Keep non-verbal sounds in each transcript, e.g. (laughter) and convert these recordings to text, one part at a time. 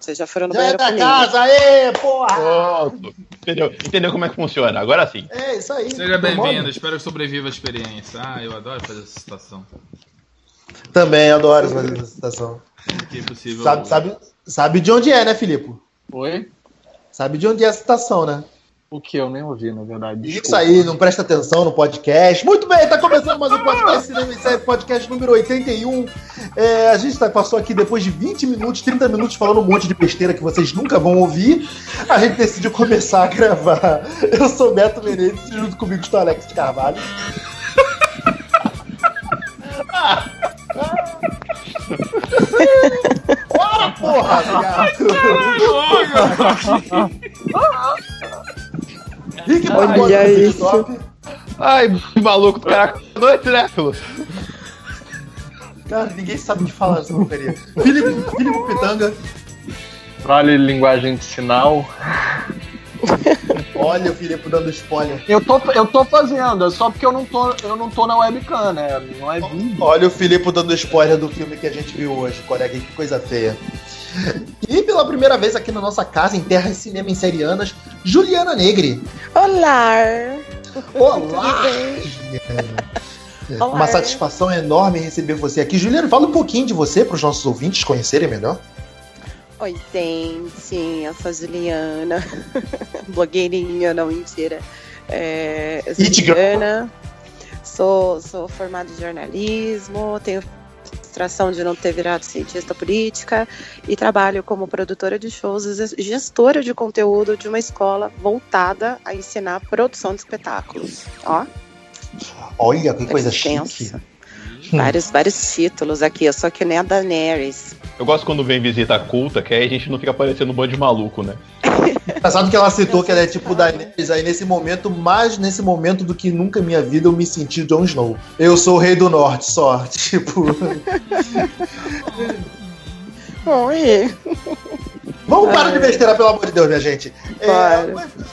Vocês já foram no Já é banheiro da comigo. casa, aê, porra! Pronto. Entendeu? Entendeu como é que funciona? Agora sim. É isso aí. Seja bem-vindo, espero que sobreviva a experiência. Ah, eu adoro fazer essa situação. Também adoro fazer essa citação. Que é possível. Sabe, sabe, sabe de onde é, né, Filipe? Oi? Sabe de onde é a citação, né? O que eu nem ouvi, na verdade. Isso desculpa. aí, não presta atenção no podcast. Muito bem, tá começando mais um podcast Cinema e Série, podcast número 81. É, a gente tá, passou aqui depois de 20 minutos, 30 minutos falando um monte de besteira que vocês nunca vão ouvir. A gente decidiu começar a gravar. Eu sou o Beto Menezes, junto comigo está o Alex de Carvalho. Bora, porra, viado! (laughs) Rick Olha Barbosa, isso. Top. Ai, maluco do cara. Noite, né, Filo? Cara, ninguém sabe o que falar nessa porcaria. Filipe, Filipe Pitanga. Vale linguagem de sinal. (laughs) Olha o Filipe dando spoiler. Eu tô, eu tô fazendo, é só porque eu não tô, eu não tô na webcam, né? Não é vídeo. Olha o Filipe dando spoiler do filme que a gente viu hoje, colega. Que coisa feia. E pela primeira vez aqui na nossa casa, em Terras Cinema em Serianas, Juliana Negri. Olá! Olá! Olá. Uma satisfação enorme receber você aqui. Juliana, fala um pouquinho de você para os nossos ouvintes conhecerem melhor. Oi, gente, eu sou a Juliana, (laughs) blogueirinha, não mentira. É, eu sou. Juliana, sou, sou formada em jornalismo, tenho frustração de não ter virado cientista política e trabalho como produtora de shows e gestora de conteúdo de uma escola voltada a ensinar produção de espetáculos. Ó, Olha que coisa extensa. chique. Vários, vários títulos aqui, eu sou que nem a Daenerys. Eu gosto quando vem visita culta, que aí a gente não fica parecendo um bando de maluco, né? Engraçado que ela citou que ela é tipo da Daenerys, aí nesse momento, mais nesse momento do que nunca em minha vida eu me senti Jon Snow. Eu sou o rei do norte, só. (laughs) Tipo. Oi! Vamos parar de besteira, pelo amor de Deus, minha gente. É,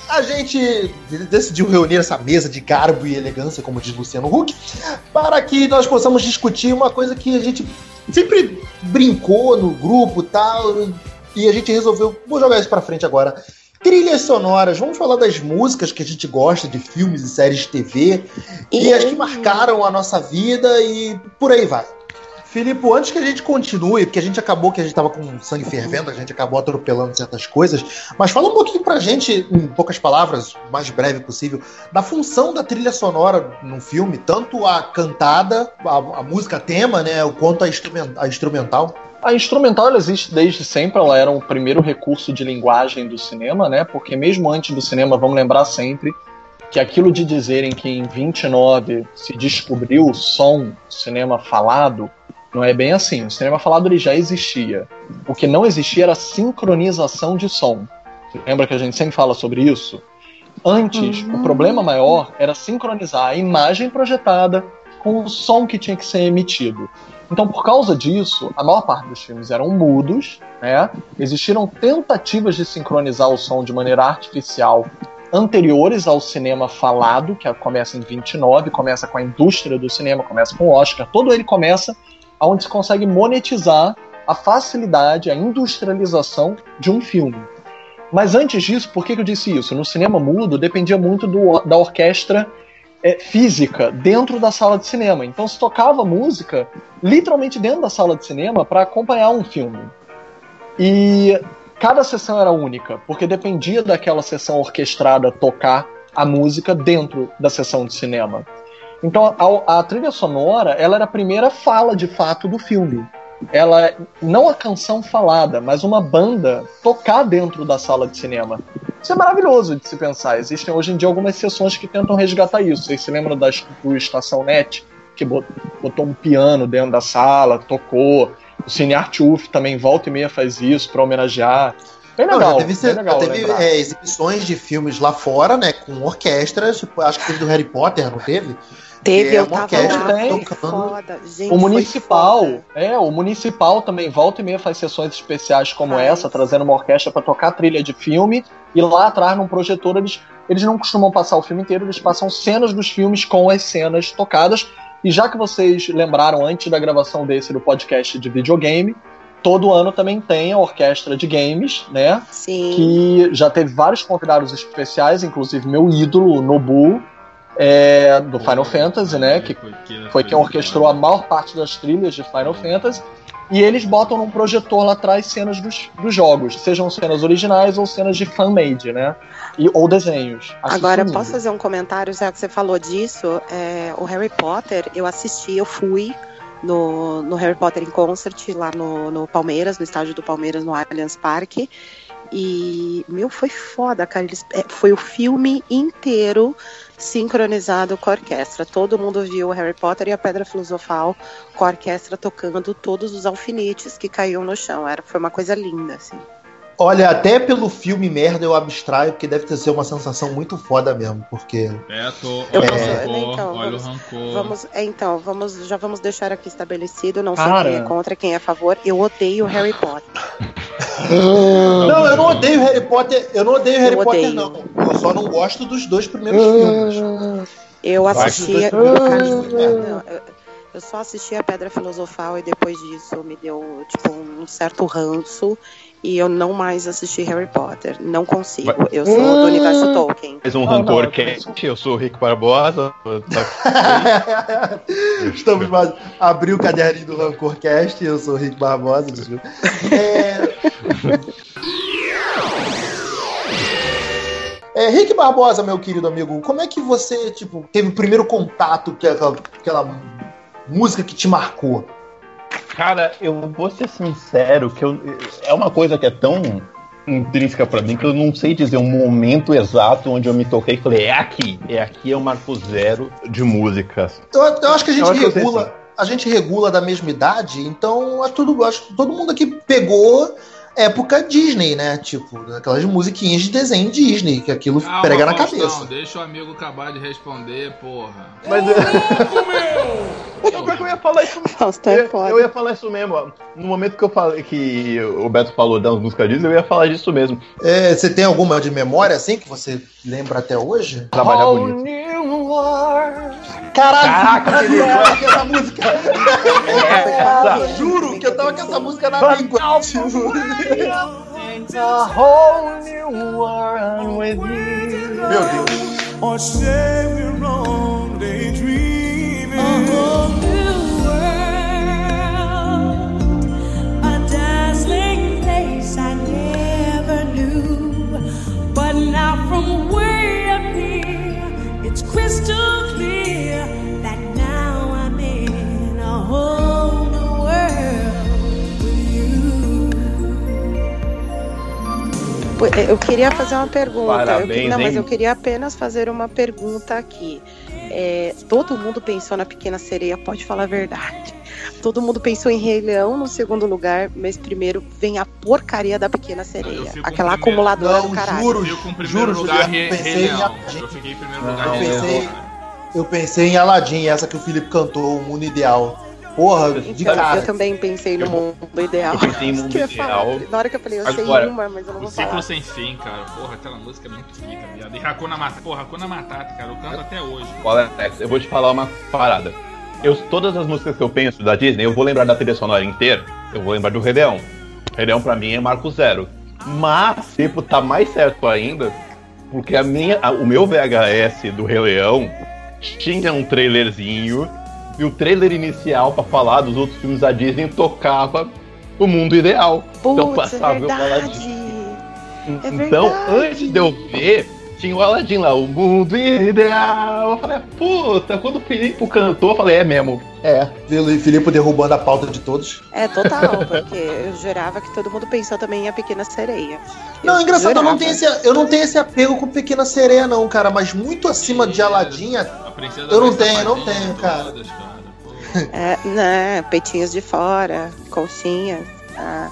a gente decidiu reunir essa mesa de garbo e elegância, como diz Luciano Huck, para que nós possamos discutir uma coisa que a gente sempre brincou no grupo e tal, e a gente resolveu, vou jogar isso pra frente agora. Trilhas sonoras, vamos falar das músicas que a gente gosta de filmes e séries de TV e as que marcaram a nossa vida e por aí vai. Filipe, antes que a gente continue, porque a gente acabou que a gente tava com sangue fervendo, a gente acabou atropelando certas coisas, mas fala um pouquinho pra gente, em poucas palavras, o mais breve possível, da função da trilha sonora num filme, tanto a cantada, a, a música tema, né, quanto a, instrumen- a instrumental. A instrumental ela existe desde sempre, ela era o primeiro recurso de linguagem do cinema, né? Porque mesmo antes do cinema, vamos lembrar sempre que aquilo de dizerem que em 29 se descobriu o som cinema falado, não é bem assim. O cinema falado ele já existia. O que não existia era sincronização de som. Lembra que a gente sempre fala sobre isso? Antes, o problema maior era sincronizar a imagem projetada com o som que tinha que ser emitido. Então, por causa disso, a maior parte dos filmes eram mudos, né? Existiram tentativas de sincronizar o som de maneira artificial anteriores ao cinema falado, que começa em 29, começa com a indústria do cinema, começa com o Oscar, todo ele começa onde se consegue monetizar a facilidade, a industrialização de um filme. Mas antes disso, por que, que eu disse isso? No cinema mudo dependia muito do- da orquestra é, física dentro da sala de cinema. Então se tocava música literalmente dentro da sala de cinema para acompanhar um filme. E cada sessão era única, porque dependia daquela sessão orquestrada tocar a música dentro da sessão de cinema. Então a, a trilha sonora ela era a primeira fala de fato do filme. Ela não a canção falada, mas uma banda tocar dentro da sala de cinema. Isso é maravilhoso de se pensar. Existem hoje em dia algumas sessões que tentam resgatar isso. Vocês se lembram da do Estação Net, que bot- botou um piano dentro da sala, tocou. O Cine Art UF também volta e meia faz isso para homenagear. Bem Não, legal. já teve, bem legal teve é, exibições de filmes lá fora, né, com orquestras, tipo, acho que teve do Harry Potter, não teve? Teve, É eu uma tava orquestra lá, foda. Gente, O municipal, foda. é, o municipal também volta e meia faz sessões especiais como Faz. essa, trazendo uma orquestra para tocar trilha de filme, e lá atrás num projetor eles, eles não costumam passar o filme inteiro, eles passam cenas dos filmes com as cenas tocadas. E já que vocês lembraram antes da gravação desse do podcast de videogame, todo ano também tem a orquestra de games, né? Sim. Que já teve vários convidados especiais, inclusive meu ídolo, Nobu, é, do Final Fantasy, né? Que foi quem orquestrou a maior parte das trilhas de Final Fantasy. E eles botam num projetor lá atrás cenas dos, dos jogos, sejam cenas originais ou cenas de fan-made, né? E, ou desenhos. Acho Agora, posso fazer um comentário, já que você falou disso? É, o Harry Potter, eu assisti, eu fui no, no Harry Potter em concert lá no, no Palmeiras, no estádio do Palmeiras, no Allianz Parque. E, meu, foi foda, cara. Eles, é, foi o filme inteiro sincronizado com a orquestra. Todo mundo viu o Harry Potter e a Pedra Filosofal com a orquestra tocando todos os alfinetes que caíam no chão. Era, foi uma coisa linda, assim. Olha, até pelo filme merda eu abstraio, porque deve ter sido uma sensação muito foda mesmo, porque. Beto, Eu olha posso- o rancor, então, olha vamos- o rancor. Vamos, é, então, vamos, já vamos deixar aqui estabelecido. Não Cara. sei quem é contra, quem é a favor. Eu odeio Harry Potter. (laughs) Não, eu não odeio Harry Potter, eu não odeio Harry Eu Potter, odeio. não. Eu só não gosto dos dois primeiros filmes. Eu dois não, eu, eu só assisti a Pedra Filosofal e depois disso me deu tipo um certo ranço. E eu não mais assisti Harry Potter. Não consigo. Eu sou do universo Tolkien. Mais um Rancor não, (laughs) Cast, eu sou o Rick Barbosa. Tá- Estamos mais. Abri o caderninho do Rancorcast, eu sou o Rick Barbosa. É... É, Rick Barbosa, meu querido amigo, como é que você, tipo, teve o primeiro contato com aquela, aquela música que te marcou? Cara, eu vou ser sincero que eu, é uma coisa que é tão intrínseca pra mim que eu não sei dizer um momento exato onde eu me toquei e falei, é aqui, é aqui é o marco zero de músicas. Eu, eu acho que a gente Eu acho regula. A gente regula da mesma idade, então é tudo, acho que todo mundo aqui pegou época Disney, né? Tipo, aquelas musiquinhas de desenho Disney, que aquilo Calma, prega na Faustão, cabeça. Deixa o amigo acabar de responder, porra. Mas Pô, pior (laughs) que eu ia falar isso Faustão é foda. eu ia falar isso mesmo. ó. No momento que eu falei que o Beto falou das músicas Disney, eu ia falar disso mesmo. É, você tem alguma de memória assim que você lembra até hoje? Trabalhar bonito. new world. Caraca, Caraca, eu tava com essa música. (laughs) Essa. Juro que eu tava com essa música na língua. It's a whole new world with you. Meu Deus. or say we're wrong daydreaming. A whole new world, a dazzling place I never knew. But now from way up here, it's crystal Eu queria fazer uma pergunta. Eu Parabéns, que- não, mas eu queria apenas fazer uma pergunta aqui. É, todo mundo pensou na Pequena Sereia, pode falar a verdade. Todo mundo pensou em Rei Leão no segundo lugar, mas primeiro vem a porcaria da Pequena Eu Sereia. Aquela acumuladora Não, do caralho. juro. Eu Juro, lugar Rei, pensei Rei em Leão. Aladdin. Eu fiquei em primeiro Não, lugar Eu pensei, eu pensei em Aladdin, essa que o Felipe cantou, o Mundo Ideal. Porra, de Então, cara. eu também pensei no mundo ideal. eu pensei em mundo ideal. Na hora que eu falei, eu Agora, sei uma, mas eu não O vou ciclo falar. sem fim, cara. Porra, aquela música é muito pica, viado. E Hakuna Matata. Porra, Hakuna Matata, cara. Eu canto até hoje. Olha, Alex, eu vou te falar uma parada. Eu, todas as músicas que eu penso da Disney, eu vou lembrar da trilha sonora inteira, eu vou lembrar do Rei Leão. Rei Leão pra mim é marco zero. Mas, tipo, tá mais certo ainda, porque a minha, a- o meu VHS do Rei Leão tinha um trailerzinho, e o trailer inicial pra falar dos outros filmes da Disney tocava o mundo ideal. então Putz, é passava o verdade. Aladdin. É então, antes de eu ver, tinha o Aladdin lá, o mundo ideal. Eu falei, puta, quando o Filipe cantou, eu falei, é mesmo. É. Felipe derrubando a pauta de todos. É total, porque eu jurava que todo mundo pensou também em a Pequena Sereia. Não, Eu engraçado, eu não, jurava. tenho esse, eu não tenho esse apego com Pequena Sereia, não, cara. Mas muito acima de Aladinha. A princesa Eu não tenho, não tenho, cara. todas, cara. É, né, peitinhos de fora, conchinhas. Ah,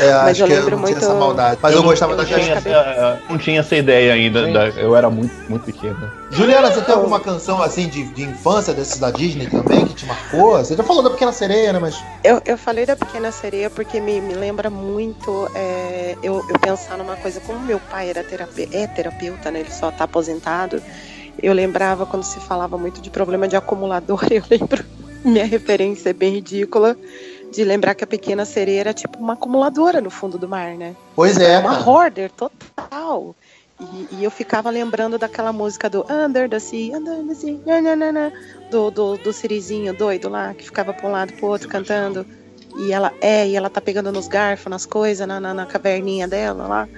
É, (laughs) Mas acho eu que eu lembro não tinha muito- essa maldade. Mas eu, não- gostava eu da não tinha, essa, não tinha essa ideia ainda. Da- eu era muito, muito pequeno. Juliana, você tem alguma canção assim de, de infância desses da Disney também que te marcou? Você já falou da Pequena Sereia, né? Mas. eu, eu falei da Pequena Sereia porque me, me lembra muito é, eu, eu pensar numa coisa, como meu pai era terape, é terapeuta, né? Ele só tá aposentado. Eu lembrava quando se falava muito de problema de acumulador, (laughs) eu lembro, minha referência é bem ridícula, de lembrar que a pequena sereia era tipo uma acumuladora no fundo do mar, né? Pois é, Uma cara. hoarder total. E, e eu ficava lembrando daquela música do Under the Sea, Under the Sea, na, na, na, na, do, do, do Sirizinho doido lá, que ficava pra um lado e pro outro cantando. E ela é, e ela tá pegando nos garfos, nas coisas, na, na, na caverninha dela lá.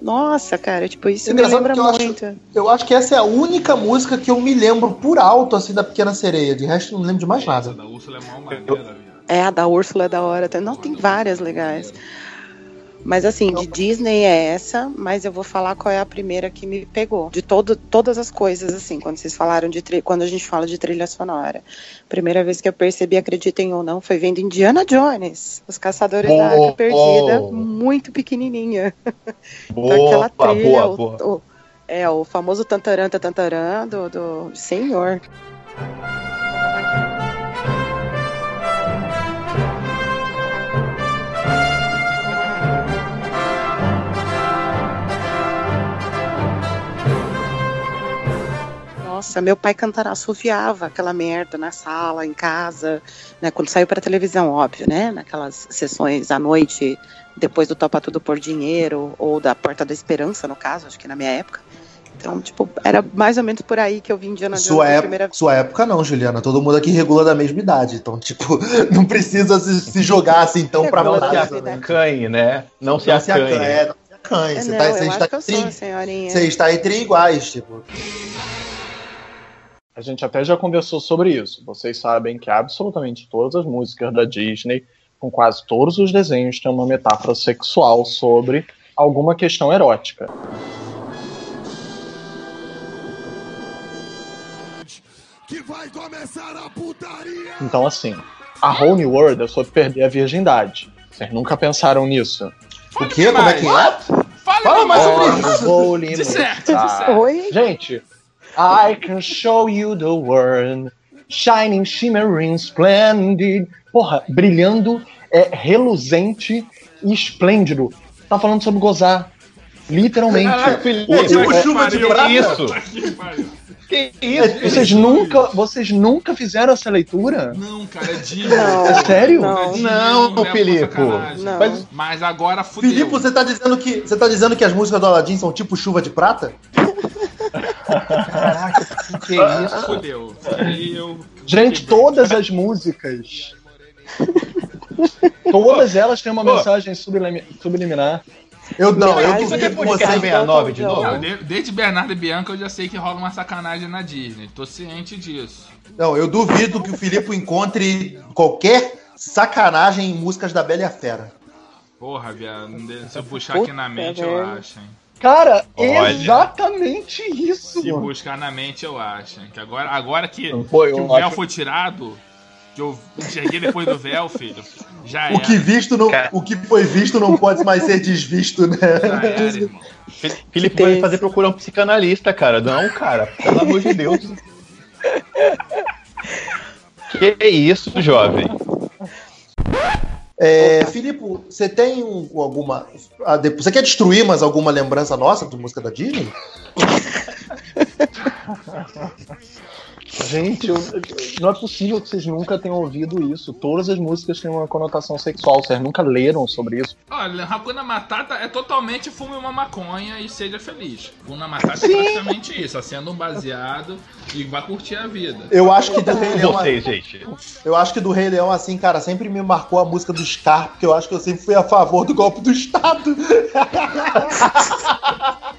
Nossa, cara, tipo, isso me Engraçado lembra eu acho- muito. Eu acho que essa é a única música que eu me lembro por alto, assim, da Pequena Sereia. De resto, eu não lembro de mais nada. da Úrsula é mal maneira, viado. É, a da Úrsula é da hora. Não, tem várias legais. Mas assim, de Disney é essa, mas eu vou falar qual é a primeira que me pegou. De todo, todas as coisas, assim, quando vocês falaram de quando a gente fala de trilha sonora. Primeira vez que eu percebi, acreditem ou não, foi vendo Indiana Jones, Os Caçadores da Arca Perdida, oh. muito pequenininha. (laughs) Boa, Aquela trilha, boa, o- boa. o- é, o famoso tantarã, tantarã do, do Senhor. Nossa, meu pai cantava, assoviava aquela merda na sala, em casa, né? Quando saiu para televisão, óbvio, né? Naquelas sessões à noite, depois do Topa Tudo por Dinheiro, ou da Porta da Esperança, no caso, acho que na minha época. Então, tipo, era mais ou menos por aí que eu vi Indiana Jones Sua, primeira vez. sua época não, Juliana. Todo mundo aqui regula da mesma idade. Então, tipo, (laughs) não precisa se, se jogar assim tão pra Regula Não se mesma né? acanhe, né? Não se acanhe. É, não se acanhe. É, Você não, tá, você está entre, você está entre iguais, tipo. A gente até já conversou sobre isso. Vocês sabem que absolutamente todas as músicas da Disney, com quase todos os desenhos, têm uma metáfora sexual sobre alguma questão erótica. Que vai começar a putaria! Então, assim, a Whole New World é sobre perder a virgindade. Vocês nunca pensaram nisso? O quê? Como é que é? Fala, Fala mais sobre isso. Whole De certo, New- de certo. Oi? Gente, I can show you the world, shining, shimmering, splendid. Porra, brilhando, é reluzente e esplêndido. Tá falando sobre gozar. Literalmente. Caraca, Ô, tipo é- chuva de que prata. isso? Que isso? Vocês nunca, vocês nunca fizeram essa leitura? Não, cara, é Disney. Não. É sério? Não. Disney, Não, pra Filipe. Não. Mas- Mas agora fudeu. Filipe, você tá dizendo que você tá dizendo que as músicas do Aladdin são tipo chuva de prata? (laughs) Caraca, que que é isso? Fudeu. Eu... Gente, todas as músicas. Todas elas têm uma Pô. mensagem sublimi- subliminar. Eu não, eu duvido é que você. 69 de Não, novo? Não, de- desde Bernardo e Bianca eu já sei que rola uma sacanagem na Disney. Tô ciente disso. Não, eu duvido que o Filipe encontre qualquer sacanagem em músicas da Bela e a Fera. Porra, viado. Se eu puxar aqui na mente, eu acho, hein? Cara, Olha. exatamente isso. Se buscar na mente, eu acho. hein? Que agora, agora que, eu que o véu acho- foi tirado, que eu enxerguei depois do véu, filho, já O era. que visto não, Cara. o que foi visto não pode mais ser desvisto, né? Já era, irmão. Felipe Que vai tem- fazer procurar um psicanalista, cara. Não, cara. Pelo amor de Deus. Que isso, jovem? É, Filipe, você tem um- alguma. ah, depois- Você quer destruir mais alguma lembrança nossa de música da Disney? (laughs) Gente, eu- não é possível que vocês nunca tenham ouvido isso. Todas as músicas têm uma conotação sexual. Vocês nunca leram sobre isso. Olha, Hakuna Matata é totalmente fume uma maconha e seja feliz. Hakuna Matata é praticamente isso, acenda um baseado e vai curtir a vida. Eu acho que do Rei Leão. Vocês, gente. Eu acho que do Rei Leão, assim, cara, sempre me marcou a música do Scar, porque eu acho que eu sempre fui a favor do golpe do Estado. (laughs)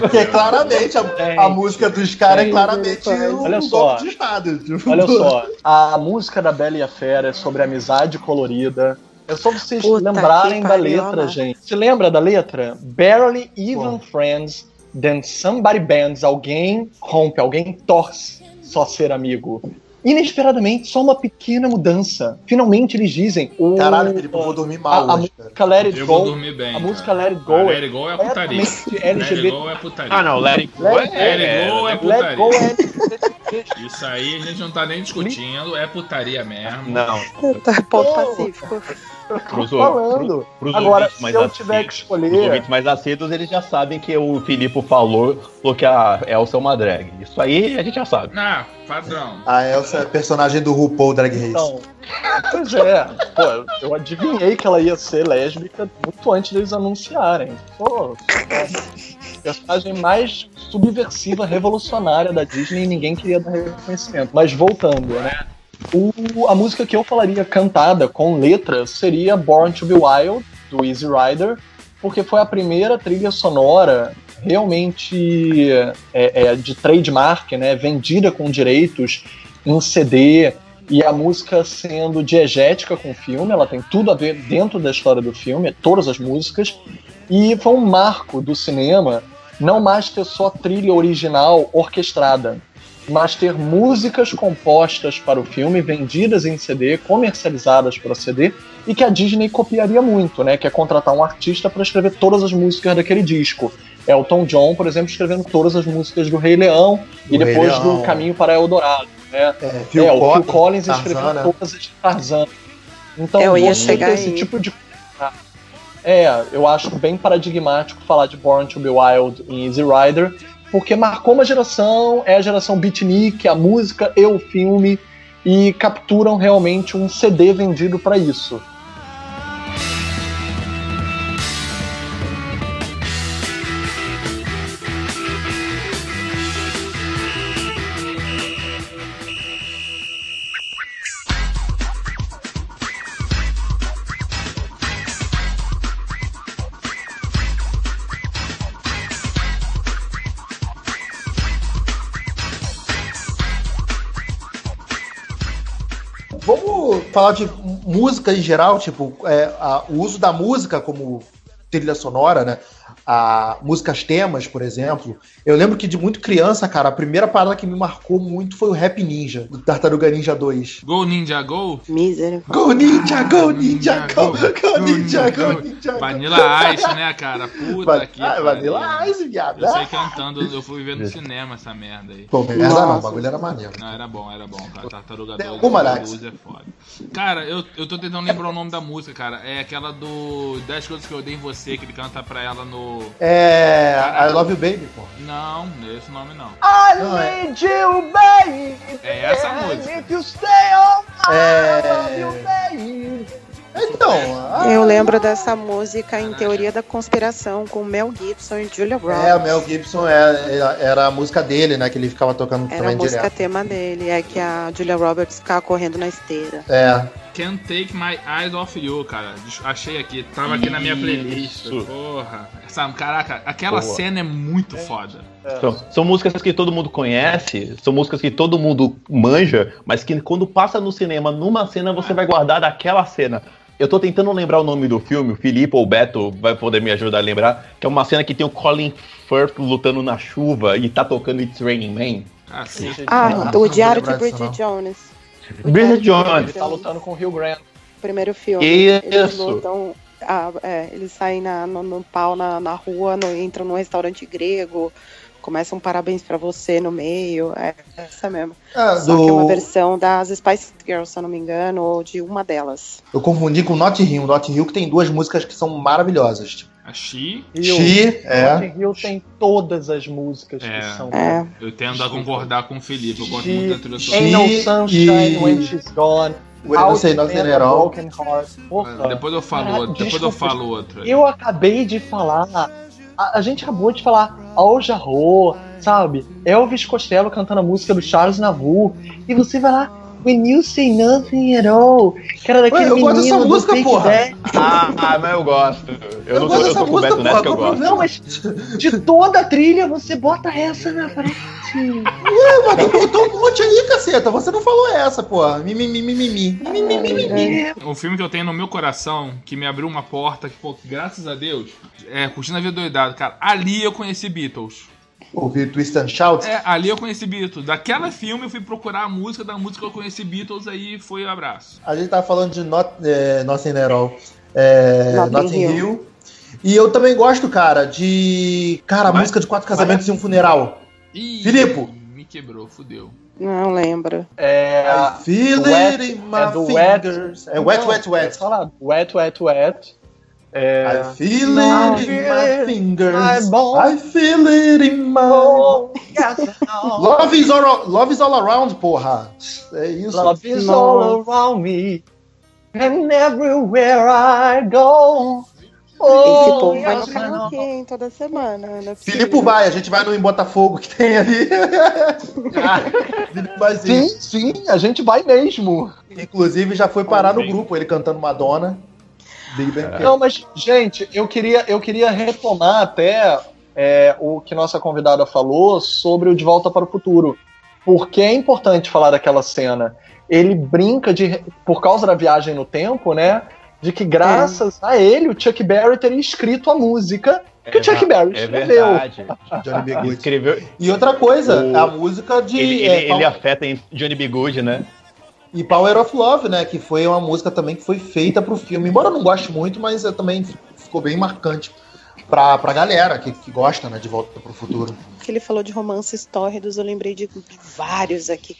Porque claramente a, a música do Scar é claramente o, olha só. golpe do Estado. Tipo, Olha só, a música da Bela e a Fera é sobre amizade colorida. É só vocês Puta lembrarem da letra, amar. gente. Se lembra da letra? Barely even Bom. friends, then somebody bends. Alguém rompe, alguém torce só ser amigo. Inesperadamente, só uma pequena mudança. Finalmente eles dizem. "Oh, Caralho, Felipe, eu vou dormir mal a, a música Let It Eu vou Go. dormir bem. a música cara. Let It Go Ah, é Let It Go é putaria. completamente Let It LGBT. Go é putaria. Ah, não. Let it go é. Let It Go é putaria. Isso aí a gente não tá nem discutindo, é putaria mesmo. Não. Tá, ponto pacífico. Pros, Tô falando. pros Agora, se eu tiver que Os escolher. ouvintes mais acedos, eles já sabem que o Filipe falou, falou que a Elsa é uma drag. Isso aí a gente já sabe. Ah, padrão. A Elsa é personagem do RuPaul Drag Race. Então, pois é, pô, eu adivinhei que ela ia ser lésbica muito antes deles anunciarem. Pô, é a personagem mais subversiva, revolucionária da Disney e ninguém queria dar reconhecimento. Mas voltando, né? O- a música que eu falaria cantada com letras seria Born to Be Wild, do Easy Rider, porque foi a primeira trilha sonora realmente é, é, de trademark, né, vendida com direitos em CD e a música sendo diegética com o filme, ela tem tudo a ver dentro da história do filme, todas as músicas, e foi um marco do cinema não mais ter só trilha original orquestrada, mas ter músicas compostas para o filme, vendidas em CD, comercializadas para CD, e que a Disney copiaria muito, né? Que é contratar um artista para escrever todas as músicas daquele disco. Elton John, por exemplo, escrevendo todas as músicas do Rei Leão e Do Rei depois Leão. do Caminho para Eldorado. Né? É, é, Phil o Phil Collins, Collins Tarzan, escreveu né? todas as de Tarzan. Então, Eu ia chegar ter esse aí. tipo de. É, eu acho bem paradigmático falar de Born to Be Wild em Easy Rider, porque marcou uma geração, é a geração beatnik, a música e o filme, e capturam realmente um CD vendido para isso. De música em geral, tipo, é, a- o uso da música como trilha sonora, né? A músicas temas, por exemplo. Eu lembro que de muito criança, cara, a primeira parada que me marcou muito foi o Rap Ninja, do Tartaruga Ninja 2. Go Ninja Go? Misericórdia. Go Ninja, Go Ninja, Go, Go Ninja, Go. Ninja. go. Vanilla Ice, né, cara? Puta Va- que ah. Vanilla Ice, viado. Eu sei cantando, eu fui ver no cinema essa merda aí. Pô, merda não, o bagulho era maneiro. Não, era bom, era bom, cara. Tartaruga Tem 2 alguma, Alex? Luz é foda. Cara, eu, eu tô tentando lembrar o nome da música, cara. É aquela do 10 coisas que eu odeio em você, que ele canta pra ela no. É. I Love You Baby, pô. Não, não é esse nome não. I Não, é- need you, baby. É essa música. If you stay on, É. I love you, baby. Então. ah, Eu lembro dessa música em Teoria da Conspiração com Mel Gibson e Julia Roberts. É, o Mel Gibson é- era, era a música dele, né? Que ele ficava tocando Era a também música direto. tema dele, é que a Julia Roberts ficava correndo na esteira. É. Can't Take My Eyes Off You, cara. Achei aqui, tava aqui na minha playlist. Isso. Porra. Essa, caraca, aquela Boa. cena é muito foda. São, são músicas que todo mundo conhece, são músicas que todo mundo manja, mas que quando passa no cinema, numa cena, você vai guardar daquela cena. Eu tô tentando lembrar o nome do filme, o Felipe ou o Beto vai poder me ajudar a lembrar, que é uma cena que tem o Colin Firth lutando na chuva e tá tocando It's Raining Man. Ah, não o vou Diário de lembrar disso, Bridget Jones. Bridget Ele Jones. tá lutando com o Hugh Grant. Primeiro filme. Isso. Eles lutam. ah, é, eles saem na- no, no pau na, na rua, no- entram num restaurante grego, começam um parabéns pra você no meio. É essa mesmo. Ah, Só que é uma do... versão das Spice Girls, se eu não me engano, ou de uma delas. Eu confundi com Not Hill. Not Hill que tem duas músicas que são maravilhosas. Tipo, A She, Hill. She, é. Notting Hill tem todas as músicas É. que são. É. eu tendo a concordar com o Felipe. Eu gosto She- muito da trilha sonora. Ain't no sunshine e- when she's gone. Eu não sei, não. Porra. Depois eu falo outro. Depois eu falo outro. Eu acabei de falar. A, a gente acabou de falar Al Jarreau, sabe? Elvis Costello cantando a música do Charles Navour. E você vai lá. When you say nothing at all. Que era daquele Ué, eu gosto dessa música, porra. Ah, ah, mas eu gosto. Eu, Eu não gosto dessa música, nessa que eu porra, gosto. Não, mas de toda a trilha você bota essa na frente. Ué, mas tu botou um monte aí, caceta. Você não falou essa, pô. Mimimi, mimimi. É, O filme que eu tenho no meu coração, que me abriu uma porta, que, pô, graças a Deus, é Curtindo a Vida Doidado, cara. Ali eu conheci Beatles. Ouvi Twist and Shout. É, ali eu conheci Beatles. Daquela filme eu fui procurar a música da música que eu conheci Beatles, aí foi o abraço. A gente tava falando de Not, é, Nothing at All. É, Notting Notting Hill. Hill. E eu também gosto, cara, de. Cara, a Mas- música de quatro casamentos e um funeral. Ih, Filipe. Me quebrou, fudeu. Não lembro. É, I feel Wet- it in my é do Wet- fingers. É wet, Não, wet, é wet. falado. Wet, wet, wet. É, I feel Não, it in my fingers. I feel it in my. Oh, Love is all, love is all around, porra. É isso. Love is all around me. And everywhere I go. Esse Oh, povo vai no karaokê, hein, toda semana. É possível. Filipe vai, a gente vai no em Botafogo que tem ali. (laughs) Vai sim. Sim, sim, a gente vai mesmo. Inclusive já foi parar no grupo, ele cantando Madonna. Big Bang Theory. Não, mas, gente, eu queria, eu queria retomar até é, o que nossa convidada falou sobre o De Volta para o Futuro. Porque é importante falar daquela cena. Ele brinca de. Por causa da viagem no tempo, né? De que graças a ele, o Chuck Berry teria escrito a música que o Chuck Berry É escreveu. verdade. Johnny B. Good. Escreveu. E outra coisa, O- a música de. Ele, é, ele, ele afeta em Johnny B. Good, né? E Power of Love, né? Que foi uma música também que foi feita pro filme. Embora eu não goste muito, mas também ficou bem marcante pra, pra galera que, que gosta, né? De Volta pro Futuro. que ele falou de romances tórridos, eu lembrei de, de vários aqui.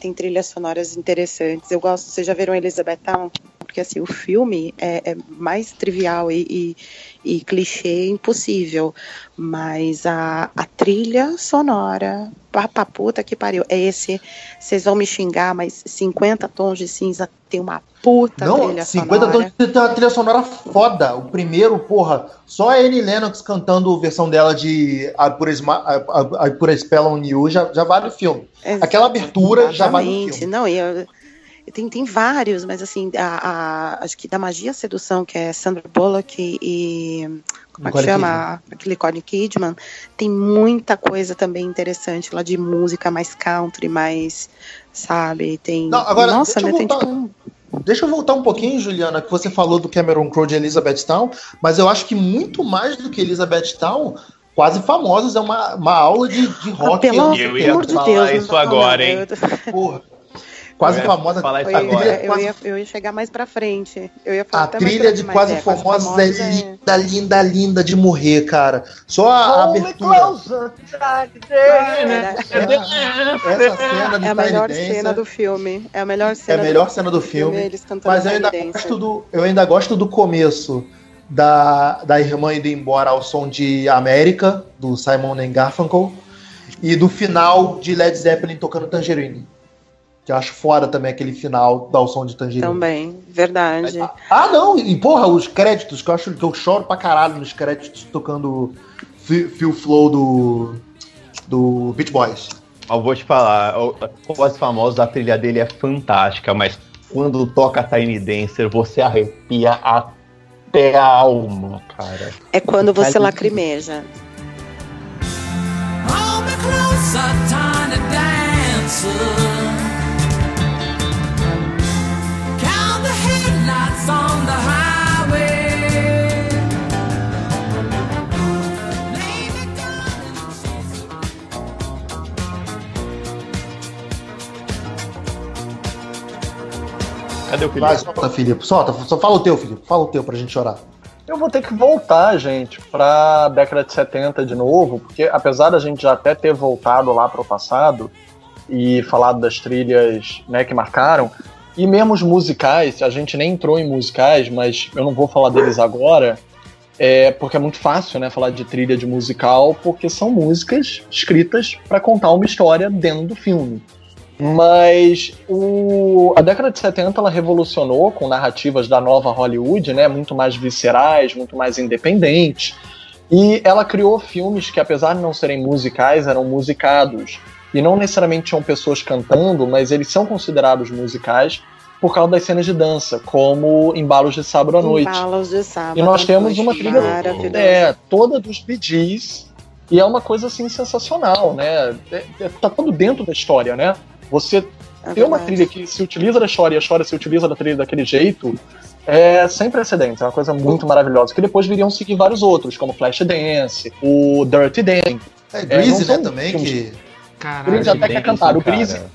Tem trilhas sonoras interessantes. Eu gosto, vocês já viram Elizabeth Town? Porque assim, o filme é, é mais trivial e, e, e clichê impossível. Mas a, a trilha sonora, pra puta que pariu. É esse, vocês vão me xingar, mas 50 tons de cinza tem uma puta não, trilha 50 sonora. tons tem uma trilha sonora foda. O primeiro, porra, só a Annie Lennox cantando a versão dela de a, I- I Put a Spell on You já, já vale o filme. Aquela abertura já vale o Exatamente. filme. Não, e eu- tem, tem vários, mas assim, a, a- acho que da Magia Sedução, que é Sandra Bullock e. Como é que chama? Aquele Nicole Kidman. Tem muita coisa também interessante lá de música mais country, mais. Sabe? Tem. Não, agora, Nossa, deixa né? eu Tem voltar- tipo um. Deixa eu voltar um pouquinho, Juliana, que você falou do Cameron Crowe de Elizabeth Town, mas eu acho que muito mais do que Elizabeth Town, Quase Famosos é uma, uma aula de, de rock. Ah, pelo eu ia 70, de falar Deus. isso agora, hein? porra. Quase ia Famosa. falar isso Eu agora. ia, eu, Quase- ia, eu ia chegar mais pra frente. Eu ia falar A trilha de Quase é, Famosos é Famosos linda, linda, linda de morrer, cara. Só a abertura. closer, É, Essa cena de é a melhor cena do filme. É a melhor é cena a melhor cena do filme. Eles cantando Mas eu ainda, gosto do, eu ainda gosto do começo da, da irmã indo embora ao som de América, do Simon Garfunkel, e do final de Led Zeppelin tocando Tangerine. Que eu acho fora também aquele final ao som de Tangerine. Também, verdade. Ah, não, e porra, os créditos, que eu acho que eu choro pra caralho nos créditos tocando Feel Feel Flow do, do Beach Boys. Eu vou te falar, o Quase Famosos, a trilha dele é fantástica, mas quando toca Tiny Dancer, você arrepia até a alma, cara. É quando você lacrimeja. Hold me closer, tiny dancer. Cadê o Felipe? Vai, solta, Filipe, solta, só fala o teu, Filipe, fala o teu pra gente chorar. Eu vou ter que voltar, gente, pra década de 70 de novo, porque apesar da gente já até ter voltado lá pro passado e falado das trilhas né, que marcaram, e mesmo musicais, a gente nem entrou em musicais, mas eu não vou falar deles agora, é, porque é muito fácil né, falar de trilha de musical, porque são músicas escritas para contar uma história dentro do filme. Mas o, a década de 70 ela revolucionou com narrativas da nova Hollywood, né, muito mais viscerais, muito mais independentes. E ela criou filmes que, apesar de não serem musicais, eram musicados. E não necessariamente tinham pessoas cantando, mas eles são considerados musicais por causa das cenas de dança, como Embalos de Sábado à Noite. Embalos de sábado. E nós temos uma trilha é, toda dos Gees, e é uma coisa assim sensacional, né? É, é, tá tudo dentro da história, né? Você É ter uma trilha que se utiliza da história e a história se utiliza da trilha daquele jeito é sem precedentes, é uma coisa muito maravilhosa. Que depois viriam seguir vários outros, como Flashdance, o Dirty Dancing. É, É, Greasy, não né, são também, que... O Caralho. Greasy até quer cantar. O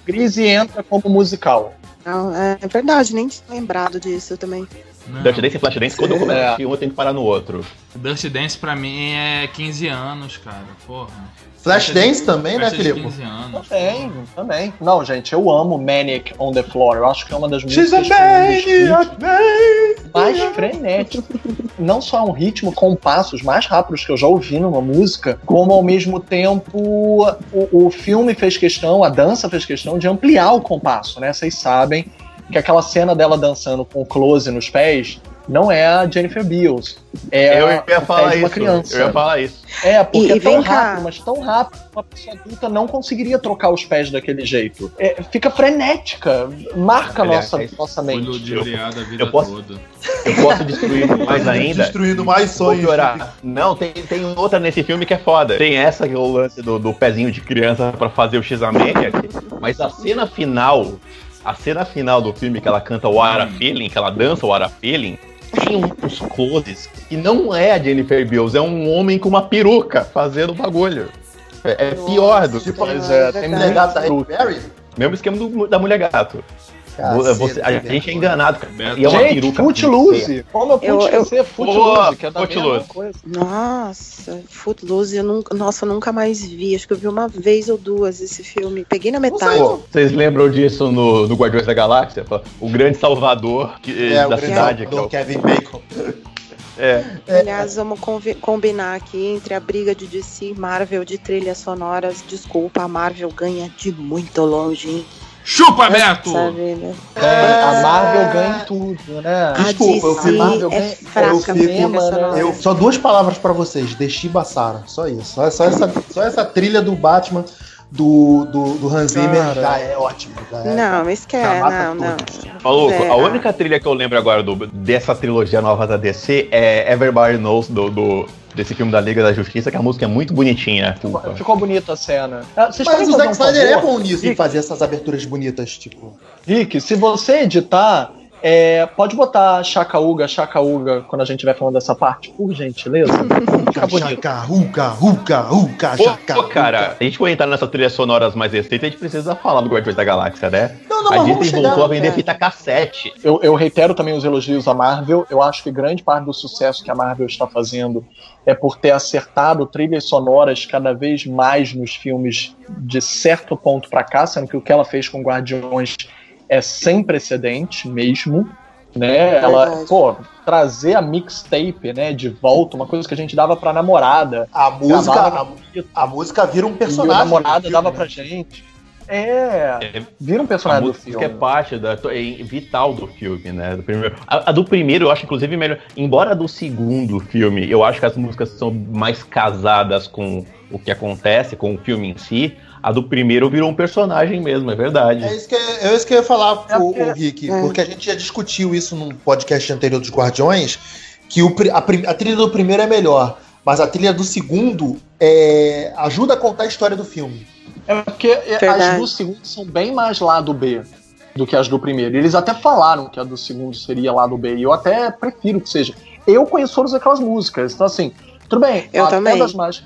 Greasy entra como musical. Não, é verdade, nem tinha lembrado disso também. Não. Dirty Dance e Flashdance, quando eu começo É. um, eu tenho que parar no outro. Dirty Dance pra mim é 15 anos, cara. Porra. Flashdance também, né, Filipe? 15 anos. Também, também. Não, gente, eu amo Manic on the Floor. Eu acho que é uma das She's a músicas mais frenético. Não só é um ritmo com passos mais rápidos que eu já ouvi numa música, como ao mesmo tempo o, o filme fez questão, a dança fez questão de ampliar o compasso, né? Vocês sabem que aquela cena dela dançando com o close nos pés não é a Jennifer Beals. É eu ia falar de uma isso. criança. Eu ia falar isso. É, porque E- e é tão cá. rápido, mas tão rápido que uma pessoa adulta não conseguiria trocar os pés daquele jeito. É, fica frenética, marca a Aliás, nossa, é- nossa Fui mente. ludibriado a vida eu posso- toda. Eu posso destruir (laughs) mais ainda. Destruindo mais sonhos. Não, tem, tem outra nesse filme que é foda. Tem essa que é o lance do, do pezinho de criança pra fazer o X-Maniac. Mas a cena final, a cena final do filme que ela canta o Ara Feeling, que ela dança o Ara Feeling, uns closes que não é a Jennifer Beals, é um homem com uma peruca fazendo o bagulho. É, é pior do que Tipo, é, tem Halle Berry? mesmo esquema do- da mulher gato. Caceta, Você- a gente é enganado, cara. Beto. E é uma Gente, peruca. Footloose. Como eu pude esquecer Footloose, que é da Footloose. coisa. Nossa, Footloose, eu nunca, nossa, eu nunca mais vi. Acho que eu vi uma vez ou duas esse filme. Peguei na metade. Pô, Vocês lembram disso no, no Guardiões da Galáxia? O grande salvador que- É, o da grande cidade. que é do o- Kevin Bacon. é. Aliás, vamos combinar aqui entre a briga de DC e Marvel de trilhas sonoras. Desculpa, a Marvel ganha de muito longe, hein? Chupa, Beto! Né? A Marvel ganha em tudo, né? Desculpa, eu fico- Marvel é ganha- fraca eu fico- mano, sonora. Eu, só duas palavras pra vocês, Deshiba Sara, só isso. Só, só essa, só essa trilha do Batman do, do, do Hans Zimmer Cara. já é ótimo. já é- Não, esquece, Já mata não, não. Maluco, É, a única trilha que eu lembro agora do- dessa trilogia nova da DC é Everybody Knows do, do- desse filme da Liga da Justiça, que a música é muito bonitinha. Puta. Ficou bonita a cena. Ah, Vocês Mas o fazer Zack um Snyder é favor? bom nisso, em Rick, fazer essas aberturas bonitas, tipo. Rick, se você editar, é, pode botar Chacauga, Chacauga, quando a gente estiver falando dessa parte, por gentileza. Fica bonito. Chaca, ruca, ruca, chaca, pô, cara, a gente for entrar nessas trilhas sonoras mais recentes, a gente precisa falar do Guardiões da Galáxia, né? Não, não, a Disney chegar. voltou a vender cara. fita cassete. Eu, eu reitero também os elogios à Marvel. Eu acho que grande parte do sucesso que a Marvel está fazendo é por ter acertado trilhas sonoras cada vez mais nos filmes de certo ponto pra cá, sendo que o que ela fez com Guardiões é sem precedente mesmo. Né? Ela, Verdade. pô, trazer a mixtape, né, de volta, uma coisa que a gente dava pra namorada. A música, a, a música vira um e personagem. namorada do filme, dava né? pra gente. É, É, vira um A personagem do música filme. é parte da, é vital do filme, né? Do primeiro. A, a do primeiro eu acho, inclusive, melhor. Embora a do segundo filme, eu acho que as músicas são mais casadas com o que acontece, com o filme em si. A do primeiro virou um personagem mesmo, é verdade. É isso que, é isso que eu ia falar, É o, porque- o Rick, É. porque a gente já discutiu isso num podcast anterior dos Guardiões, que o, a, a trilha do primeiro é melhor, mas a trilha do segundo é, ajuda a contar a história do filme. É porque é, Verdade. as do segundo são bem mais lado B do que as do primeiro. Eles até falaram que a do segundo seria lado B, e eu até prefiro que seja. Eu conheço todas aquelas músicas, então assim, tudo bem. Eu também. das mais.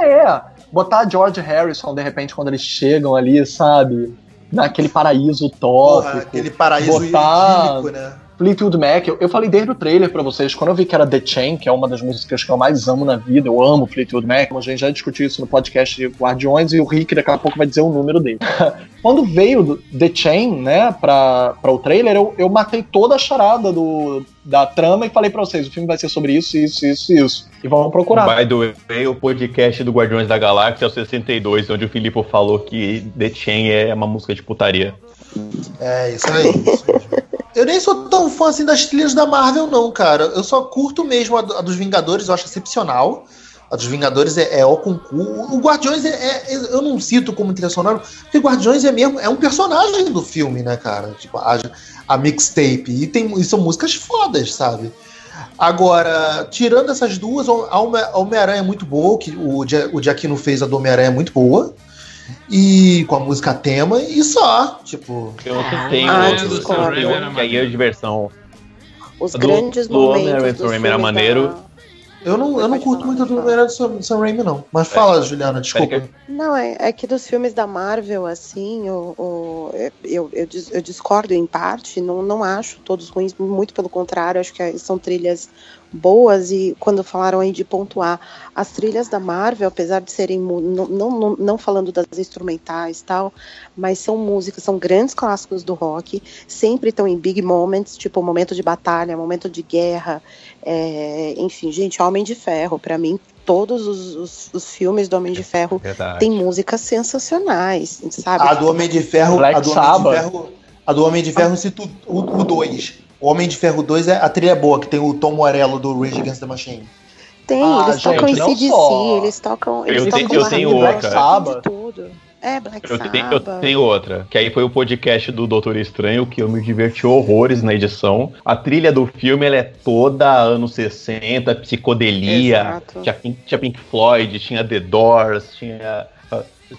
É, botar George Harrison, de repente, quando eles chegam ali, sabe? Naquele paraíso Porra, utópico. aquele paraíso botar- idílico, né? Fleetwood Mac, eu, eu falei desde o trailer pra vocês, quando eu vi que era The Chain, que é uma das músicas que eu mais amo na vida, eu amo Fleetwood Mac, a gente já discutiu isso no podcast de Guardiões e o Rick daqui a pouco vai dizer o número dele. (laughs) quando veio The Chain, né, pra, pra o trailer, eu, eu matei toda a charada do, da trama e falei pra vocês, o filme vai ser sobre isso, isso, isso, isso. E vamos procurar. By the way, o podcast do Guardiões da Galáxia é o 62, onde o Filipe falou que The Chain é uma música de putaria. É, isso aí. Eu nem sou tão fã assim das trilhas da Marvel, não, cara. Eu só curto mesmo a, a dos Vingadores, eu acho excepcional. A dos Vingadores é, é o concurso. O Guardiões é, é- é- Eu não cito como trilha sonora, porque Guardiões é mesmo. É um personagem do filme, né, cara? Tipo, a, a mixtape. E, tem, e são músicas fodas, sabe? Agora, tirando essas duas, a Homem- a Homem-Aranha é muito boa, que o, o Giacchino fez a do Homem-Aranha é muito boa. E com a música tema, e só. Tipo. Eu tenho Ah, outro, discordo. que aí é diversão. Os Do- grandes do momentos do era maneiro. da- Eu não, eu não curto falar, muito falar. Herói do Sam, Sam Raimi, não. Mas fala, Juliana, desculpa. Não, é, é que dos filmes da Marvel, assim, o, o- eu, eu, eu discordo em parte, não, não acho todos ruins, muito pelo contrário, acho que são trilhas boas e quando falaram aí de pontuar, as trilhas da Marvel, apesar de serem, não, não, não- falando das instrumentais e tal, mas são músicas, são grandes clássicos do rock, sempre estão em big moments, tipo momento de batalha, momento de guerra, é, enfim, gente, Homem de Ferro, pra mim, todos os, os- os filmes do Homem de Ferro Verdade. tem músicas sensacionais, sabe? A do Homem de Ferro. Black a do Homem Sabbath. de Ferro. A do Homem de Ferro o 2. O Homem de Ferro 2 é a trilha boa, que tem o Tom Morello do Rage Against the Machine. Tem, Ah, eles tocam em gente, não CDC, só. eles tocam. Eles Eu tocam tenho- eu tenho outra. Black tudo. É, Black Eu tenho, eu tenho outra, que aí foi o podcast do Doutor Estranho, que eu me diverti horrores na edição. A trilha do filme ela é toda anos 60, psicodelia. Exato. Tinha Pink, tinha Pink Floyd, tinha The Doors, tinha.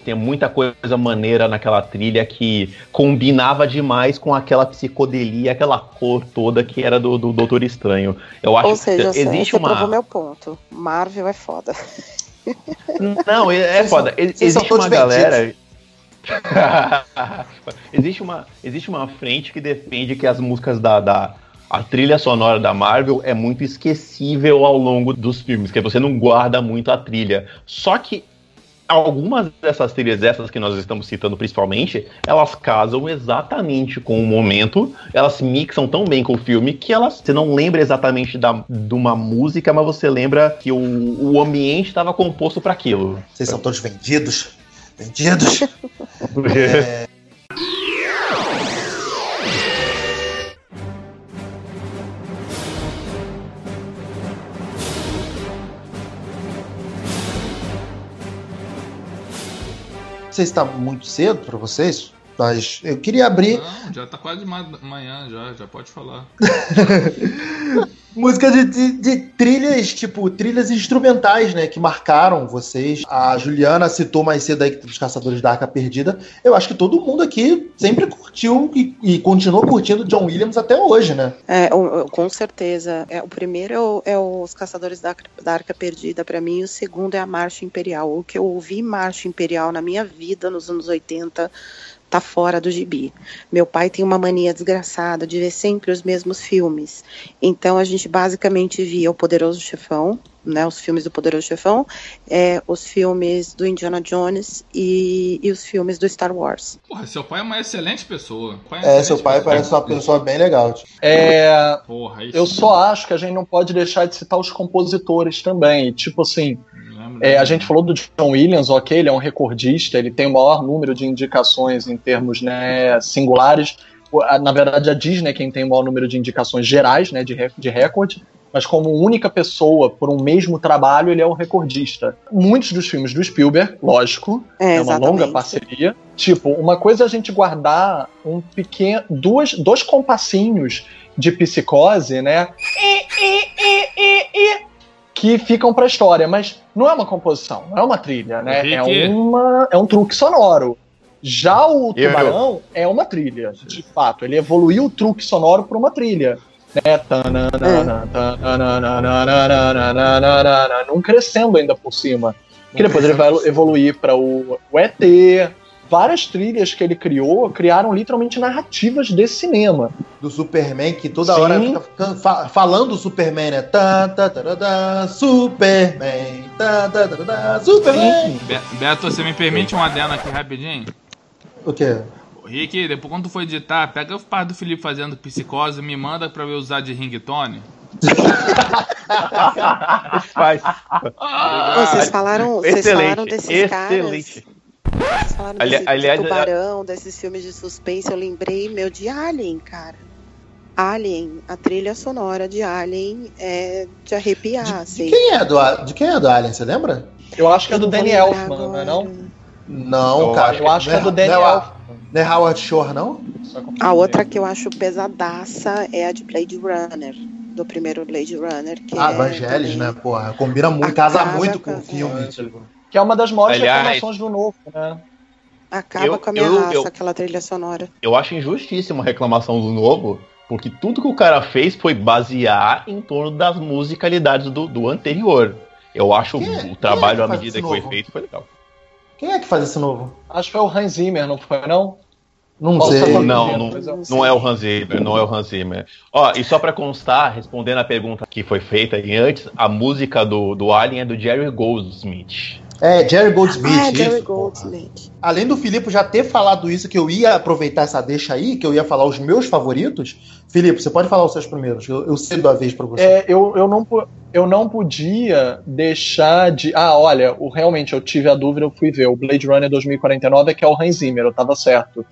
Tem muita coisa maneira naquela trilha que combinava demais com aquela psicodelia, aquela cor toda que era do, do Doutor Estranho. Eu acho Ou seja, que existe você uma. provou meu ponto. Marvel é foda. (laughs) Não, é, é foda. existe uma galera. (laughs) existe, uma, existe uma frente que defende que as músicas da, da. A trilha sonora da Marvel é muito esquecível ao longo dos filmes, que você não guarda muito a trilha. Só que algumas dessas trilhas, essas que nós estamos citando principalmente, elas casam exatamente com o momento, elas se mixam tão bem com o filme que elas, você não lembra exatamente da, de uma música, mas você lembra que o, o ambiente estava composto para aquilo. Vocês são todos vendidos. Vendidos. Não (laughs) sei se tá muito cedo pra vocês, mas eu queria abrir Não, já tá quase ma- manhã, já, já pode falar. (laughs) música de, de- de trilhas, tipo, trilhas instrumentais, né, que marcaram vocês. A Juliana citou mais cedo aí dos Caçadores da Arca Perdida. Eu acho que todo mundo aqui sempre curtiu e, e continua curtindo John Williams até hoje, né? É, com certeza. É, o primeiro é, o- é Os Caçadores da, Arca- da Arca Perdida, pra mim, e o segundo é a Marcha Imperial. O que eu ouvi Marcha Imperial na minha vida nos anos 80 tá fora do gibi. Meu pai tem uma mania desgraçada de ver sempre os mesmos filmes. Então a gente basicamente via O Poderoso Chefão, né, os filmes do Poderoso Chefão, é, os filmes do Indiana Jones e, e os filmes do Star Wars. Porra, seu pai é uma excelente pessoa. Pai É, excelente seu pai pessoa. parece uma pessoa bem legal. tipo. É, Porra, eu só acho que a gente não pode deixar de citar os compositores também. Tipo assim, Lembro É, a dele. gente falou do John Williams, ok, ele é um recordista, ele tem o maior número de indicações em termos né, singulares. Na verdade, a Disney é quem tem o maior número de indicações gerais, né, de, de recorde, mas como única pessoa por um mesmo trabalho, ele é um recordista. Muitos dos filmes do Spielberg, lógico, É, é uma longa parceria. Tipo, uma coisa é a gente guardar um pequeno, duas, dois compassinhos de psicose, né? E, e, e, e, e, que ficam pra história, mas não é uma composição, não é uma trilha, né? É, uma, é um truque sonoro. Já o Eu- Tubarão é uma trilha, de fato. Ele evoluiu o truque sonoro para uma trilha. Né? Não crescendo ainda por cima. Que depois ele vai evoluir para o, o ET. Várias trilhas que ele criou criaram literalmente narrativas desse cinema. Do Superman, que toda Sim. hora fica fica fa- falando o Superman, né? Tá, tá, tá, tá, tá, Superman, tá, tá, tá, tá, tá, Superman. Be- Beto, você me permite um adendo aqui rapidinho? O quê? Rick, depois quando tu for editar, pega o par do Felipe fazendo psicose e me manda pra eu usar de ringtone. (laughs) Faz. Vocês falaram, vocês falaram desses excelente. caras. Falaram Ali- desse, aliás, de tubarão, desses filmes de suspense, eu lembrei meu de Alien, cara. Alien, a trilha sonora de Alien é de arrepiar, De assim. quem é do, A- de quem é do Alien, você lembra? Eu acho que é Eu do vou Danny lembrar Elfman, não é não? Não, cara. Eu acho que é do é- Elfman. não é Howard Shore, não? A outra que eu acho pesadaça é a de Blade Runner, do primeiro Blade Runner, que Ah, é Vangelis, também- né, porra? Combina muito, casa Acaba muito com o a- filme. tipo. Que é uma das maiores Aliás- reclamações do novo, né? Acaba Eu- com a minha eu- raça, eu- aquela trilha sonora. Eu acho injustíssima a reclamação do novo, Porque tudo que o cara fez foi basear em torno das musicalidades do, do anterior. Eu acho Quem é- o é trabalho que à medida que foi feito foi legal. Quem é que faz esse novo? Acho que foi o Hans Zimmer, não foi, não? Não sei. Não, não, mas eu- não é o Hans Zimmer, não é o Hans Zimmer. Ó, e só pra constar, respondendo a pergunta que foi feita antes, a música do, do Alien é do Jerry Goldsmith. É, Jerry Goldsmith. Ah, Jerry isso, porra. Goldsmith. Além do Filipe já ter falado isso, que eu ia aproveitar essa deixa aí, que eu ia falar os meus favoritos. Filipe, você pode falar os seus primeiros. Eu, eu cedo a vez pra você. É, eu, eu, não, eu não podia deixar de. Ah, olha, o, realmente eu tive a dúvida, eu fui ver. O Blade Runner 2049 é que é o Hans Zimmer, eu tava certo.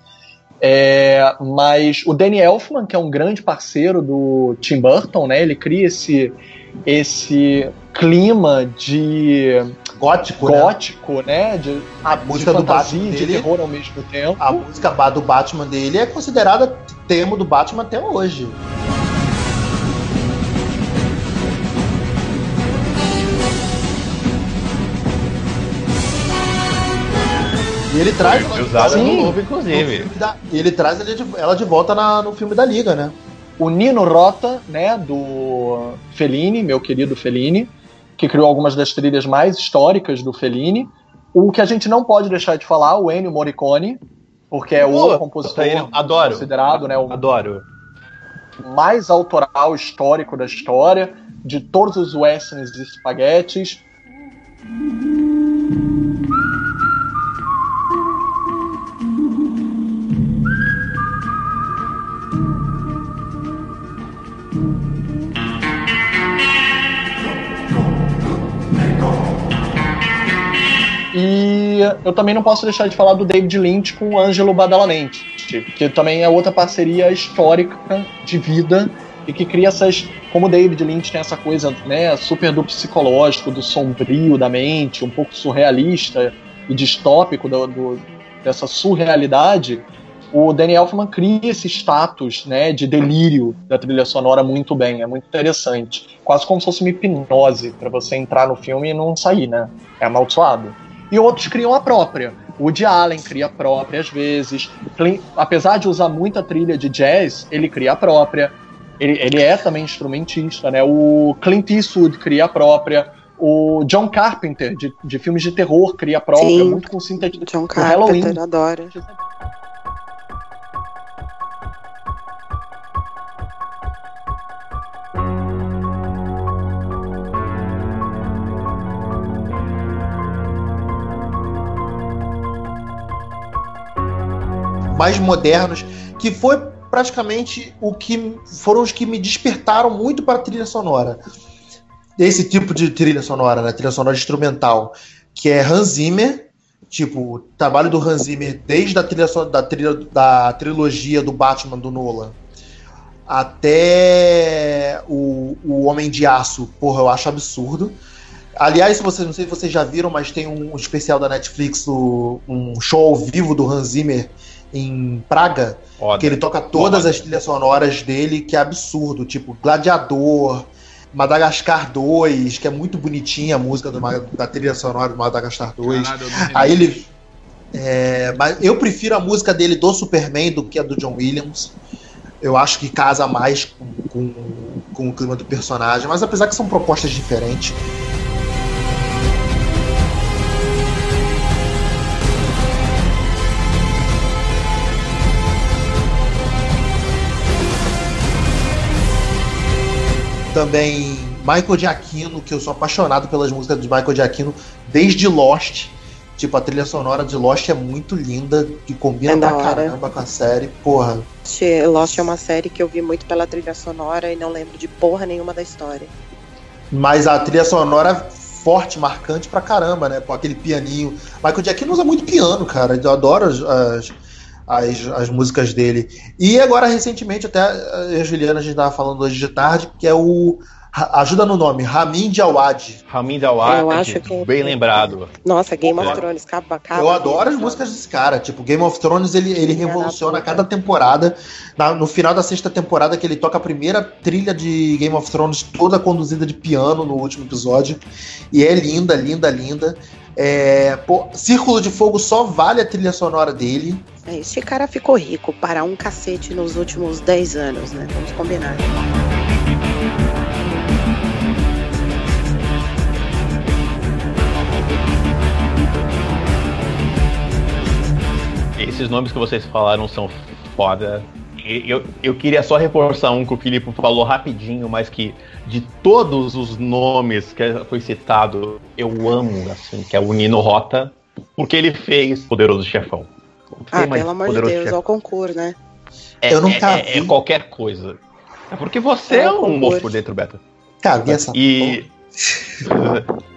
É, mas o Danny Elfman, que é um grande parceiro do Tim Burton, né? Ele cria esse, esse clima de Gótico, né? gótico, né? De, A de música do fantasia Batman e de dele, terror ao mesmo tempo. a música do Batman dele é considerada tema do Batman até hoje. E ele traz Foi ela de usada volta no novo, no inclusive. filme da- e ele traz ela de, ela de volta na- no filme da Liga, né? O Nino Rota, né, do Fellini, meu querido Fellini, que criou algumas das trilhas mais históricas do Fellini. O que a gente não pode deixar de falar, o Ennio Morricone, porque é Pô, o compositor ele- adoro. considerado, né, o Adoro. mais autoral histórico da história, de todos os westerns e espaguetes. E eu também não posso deixar de falar do David Lynch com o Ângelo Badalamenti, que também é outra parceria histórica de vida e que cria essas. Como o David Lynch tem essa coisa né, super do psicológico, do sombrio da mente, um pouco surrealista e distópico do, do- dessa surrealidade, o Danny Elfman cria esse status né, de delírio da trilha sonora muito bem, é muito interessante. Quase como se fosse uma hipnose para você entrar no filme e não sair, né? É amaldiçoado. E outros criam a própria. O Woody Allen cria a própria às vezes. Clint- apesar de usar muita trilha de jazz, ele cria a própria. Ele, ele é também instrumentista, né? O Clint Eastwood cria a própria. O John Carpenter, de, de filmes de terror, cria a própria, Sim. muito com sintetizador. John Halloween. Carpenter, adoro. Mais modernos, que foi praticamente o que foram os que me despertaram muito para a trilha sonora. Esse tipo de trilha sonora, né? Trilha sonora instrumental, que é Hans Zimmer, tipo, o trabalho do Hans Zimmer desde a trilha, da, trilha, da trilogia do Batman do Nolan até o, o Homem de Aço, porra, eu acho absurdo. Aliás, vocês não sei se vocês já viram, mas tem um especial da Netflix, um show ao vivo do Hans Zimmer em Praga, Foda. que ele toca todas Foda. as trilhas sonoras dele, que é absurdo, tipo Gladiador, Madagascar 2, que é muito bonitinha a música do da trilha sonora do Madagascar 2. Caralho, Aí ele. é, mas eu prefiro a música dele do Superman do que a do John Williams. Eu acho que casa mais com, com, com o clima do personagem, mas apesar que são propostas diferentes. Também Michael Giacchino, que eu sou apaixonado pelas músicas de Michael Giacchino desde Lost. Tipo, a trilha sonora de Lost é muito linda, que combina É pra caramba com a série. Porra, Lost é uma série que eu vi muito pela trilha sonora e não lembro de porra nenhuma da história. Mas a trilha sonora forte, marcante pra caramba, né? Pô, aquele pianinho. Michael Giacchino usa muito piano, cara. Eu adoro as, as, as, as músicas dele. E agora, recentemente, até eu e a Juliana, a gente tava falando hoje de tarde, que é o. Ajuda no nome, Ramin Djawad. Ramin Djawadi, Eu acho que- bem lembrado. Nossa, Game of Eu- Thrones, acaba, acaba. Eu adoro as músicas desse cara. Tipo, Game of Thrones, ele, ele revoluciona cada temporada. Na- no final da sexta temporada, que ele toca a primeira trilha de Game of Thrones, toda conduzida de piano no último episódio. E é linda, linda, linda. É, pô, Círculo de Fogo só vale a trilha sonora dele. É, Esse cara ficou rico para um cacete nos últimos 10 anos, né? Vamos combinar. Esses nomes que vocês falaram são foda. Eu, eu queria só reforçar um que o Filipe falou rapidinho, mas que de todos os nomes que foi citado, eu amo, assim, que é o Nino Rota, porque ele fez Poderoso Chefão. Ah, pelo amor de Poderoso Deus, Chefão? ao concurso, né? É, Eu nunca é, é, é qualquer coisa. É porque você É é, um concurso. moço por dentro, Beto. Cara, vi essa E. (laughs)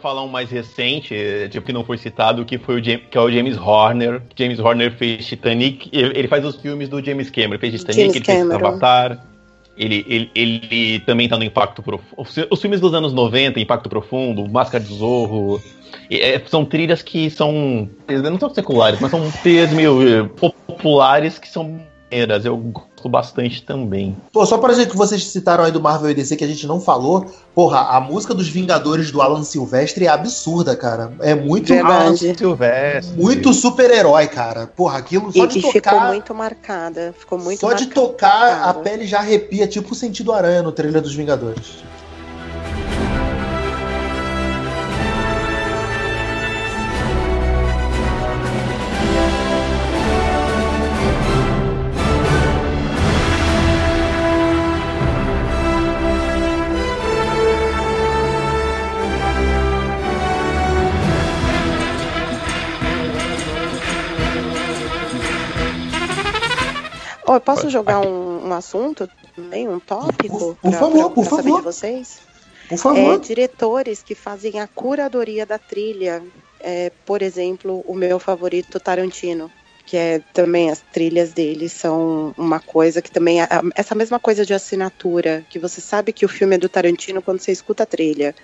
falar um mais recente, eh, tipo, que não foi citado, que foi o Jam- que é o James Horner. James Horner fez Titanic. Ele faz os filmes do James Cameron. Ele fez Titanic, James ele fez Cameron. Avatar. Ele, ele, ele também tá no Impacto Profundo. Os filmes dos anos 90, Impacto Profundo, Máscara de Zorro. é, são trilhas que são. Não são seculares, mas são trilhas meio eh, populares que são maneiras. Eu bastante também. Pô, só pra gente que vocês citaram aí do Marvel e DC que a gente não falou, porra, a música dos Vingadores do Alan Silvestre é absurda, cara. É muito, Verdade. Silvestre. muito super-herói, cara. Porra, aquilo só E, de e ficou tocar. muito marcada. Ficou muito Só de marcada. tocar, a pele já arrepia, tipo o sentido aranha no trailer dos Vingadores. Ô, eu posso jogar um, um assunto também, um tópico? Por pra- favor, pra- por pra saber favor. de vocês? Por É, favor. diretores que fazem a curadoria da trilha. É, por exemplo, o meu favorito, Tarantino. Que é também as trilhas dele são uma coisa que também. é- essa mesma coisa de assinatura, que você sabe que o filme é do Tarantino quando você escuta a trilha.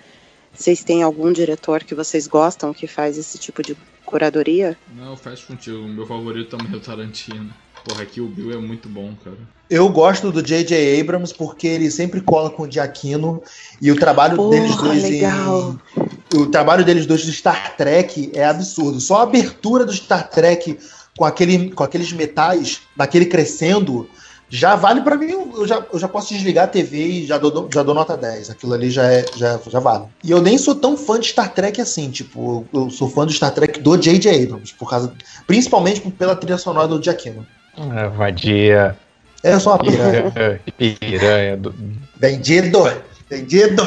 Vocês têm algum diretor que vocês gostam que faz esse tipo de curadoria? Não, fecho contigo. O meu favorito também é o Tarantino. Porra, aqui o Bill é muito bom, cara. Eu gosto do J.J. Abrams porque ele sempre cola com o Giacchino e o trabalho Porra, deles dois legal. em. O trabalho deles dois do Star Trek é absurdo. Só a abertura do Star Trek com, aquele, com aqueles metais, naquele crescendo, já vale pra mim. Eu já, eu já posso desligar a TV e já dou, já dou nota 10. Aquilo ali já, é, já, já vale. E eu nem sou tão fã de Star Trek assim. Tipo, eu sou fã do Star Trek do J.J. Abrams, por causa, principalmente pela trilha sonora do Giacchino. Ah, vadia. É, eu sou uma piranha. Piranha. Piranha do. Vendido! Vendido!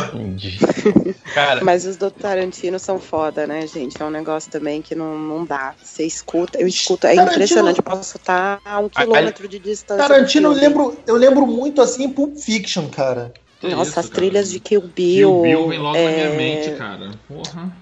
Cara, Mas os do Tarantino são foda, né, gente? É um negócio também que não, não dá. Você escuta, eu escuto, é Tarantino- impressionante. Eu posso estar a um quilômetro de distância. Tarantino, eu lembro, eu lembro muito assim em Pulp Fiction, cara. Que Nossa, isso, as cara? trilhas de Kill Kill Bill. Bill vem logo na minha é, mente, cara. Porra.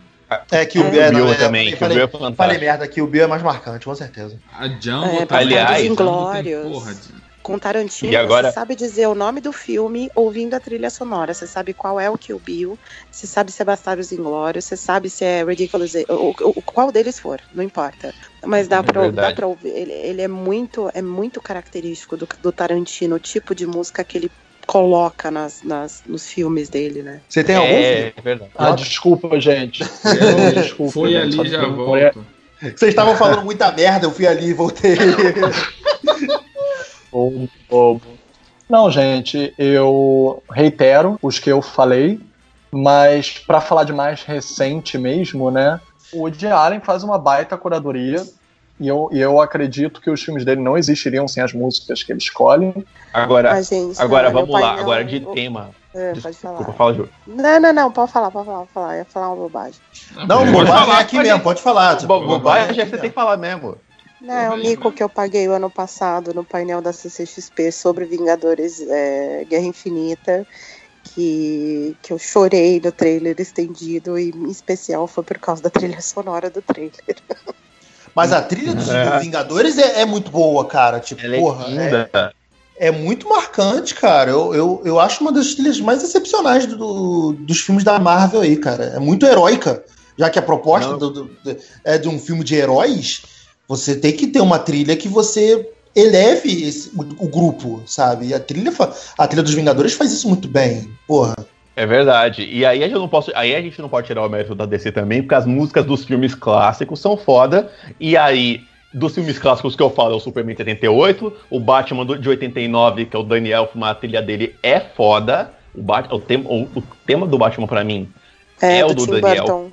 É que o É. Bill, é, também, eu Kill falei, Bill é falei fantástico. merda, que o Bill é mais marcante, com certeza. A Django É, tá Aliás- Inglórios. Porra, Com Tarantino, E agora- você sabe dizer o nome do filme ouvindo a trilha sonora. Você sabe qual é o Kill Bill, você sabe se é Bastardos Inglórios, você sabe se é Ridiculous, o, o- o- qual deles for, não importa. Mas dá É pra, dá pra ouvir. Ele, ele é muito é muito característico do, do Tarantino, o tipo de música que ele coloca nas, nas, nos filmes dele, né? Você tem algum? é verdade. Ah, desculpa, gente. (laughs) É, Desculpa, Foi gente, ali e já eu- volto. Vocês estavam falando muita merda, eu fui ali e voltei. (laughs) Bobo, bobo. Não, gente, eu reitero os que eu falei, mas pra falar de mais recente mesmo, né? O Woody Allen faz uma baita curadoria e eu, e eu acredito que os filmes dele não existiriam sem as músicas que ele escolhe. Agora, gente, agora olha, vamos lá. painel- Agora de o- tema. É, pode Desculpa, falar. fala, Ju. Não, não, não, pode falar, pode falar, pode falar. Eu ia falar uma bobagem. Não, Pode bobagem falar, é aqui pode- mesmo, pode falar. tipo, Bo- Bobagem é é aqui você tem que falar mesmo. Não, é o mico que eu paguei o ano passado no painel da CCXP sobre Vingadores é, Guerra Infinita, que, que eu chorei no trailer estendido e em especial foi por causa da trilha sonora do trailer. (laughs) Mas a trilha dos É. Vingadores é, é muito boa, cara. Tipo, Ela é porra, é, linda. é muito marcante, cara. Eu, eu, eu acho uma das trilhas mais excepcionais do- dos filmes da Marvel aí, cara. É muito heróica. Já que a proposta do- do- do- é de um filme de heróis, você tem que ter uma trilha que você eleve esse- o, o grupo, sabe? E a trilha, a trilha dos Vingadores faz isso muito bem. Porra. É verdade. E aí a gente não posso, aí a gente não pode tirar o mérito da DC também, porque as músicas dos filmes clássicos são foda. E aí dos filmes clássicos que eu falo é o Superman de 78, o Batman de 89, que é o Daniel Elfman, a trilha dele é foda. O, Bat, o, tema, o, o tema do Batman pra mim É, É o do, Tim Daniel. Burton.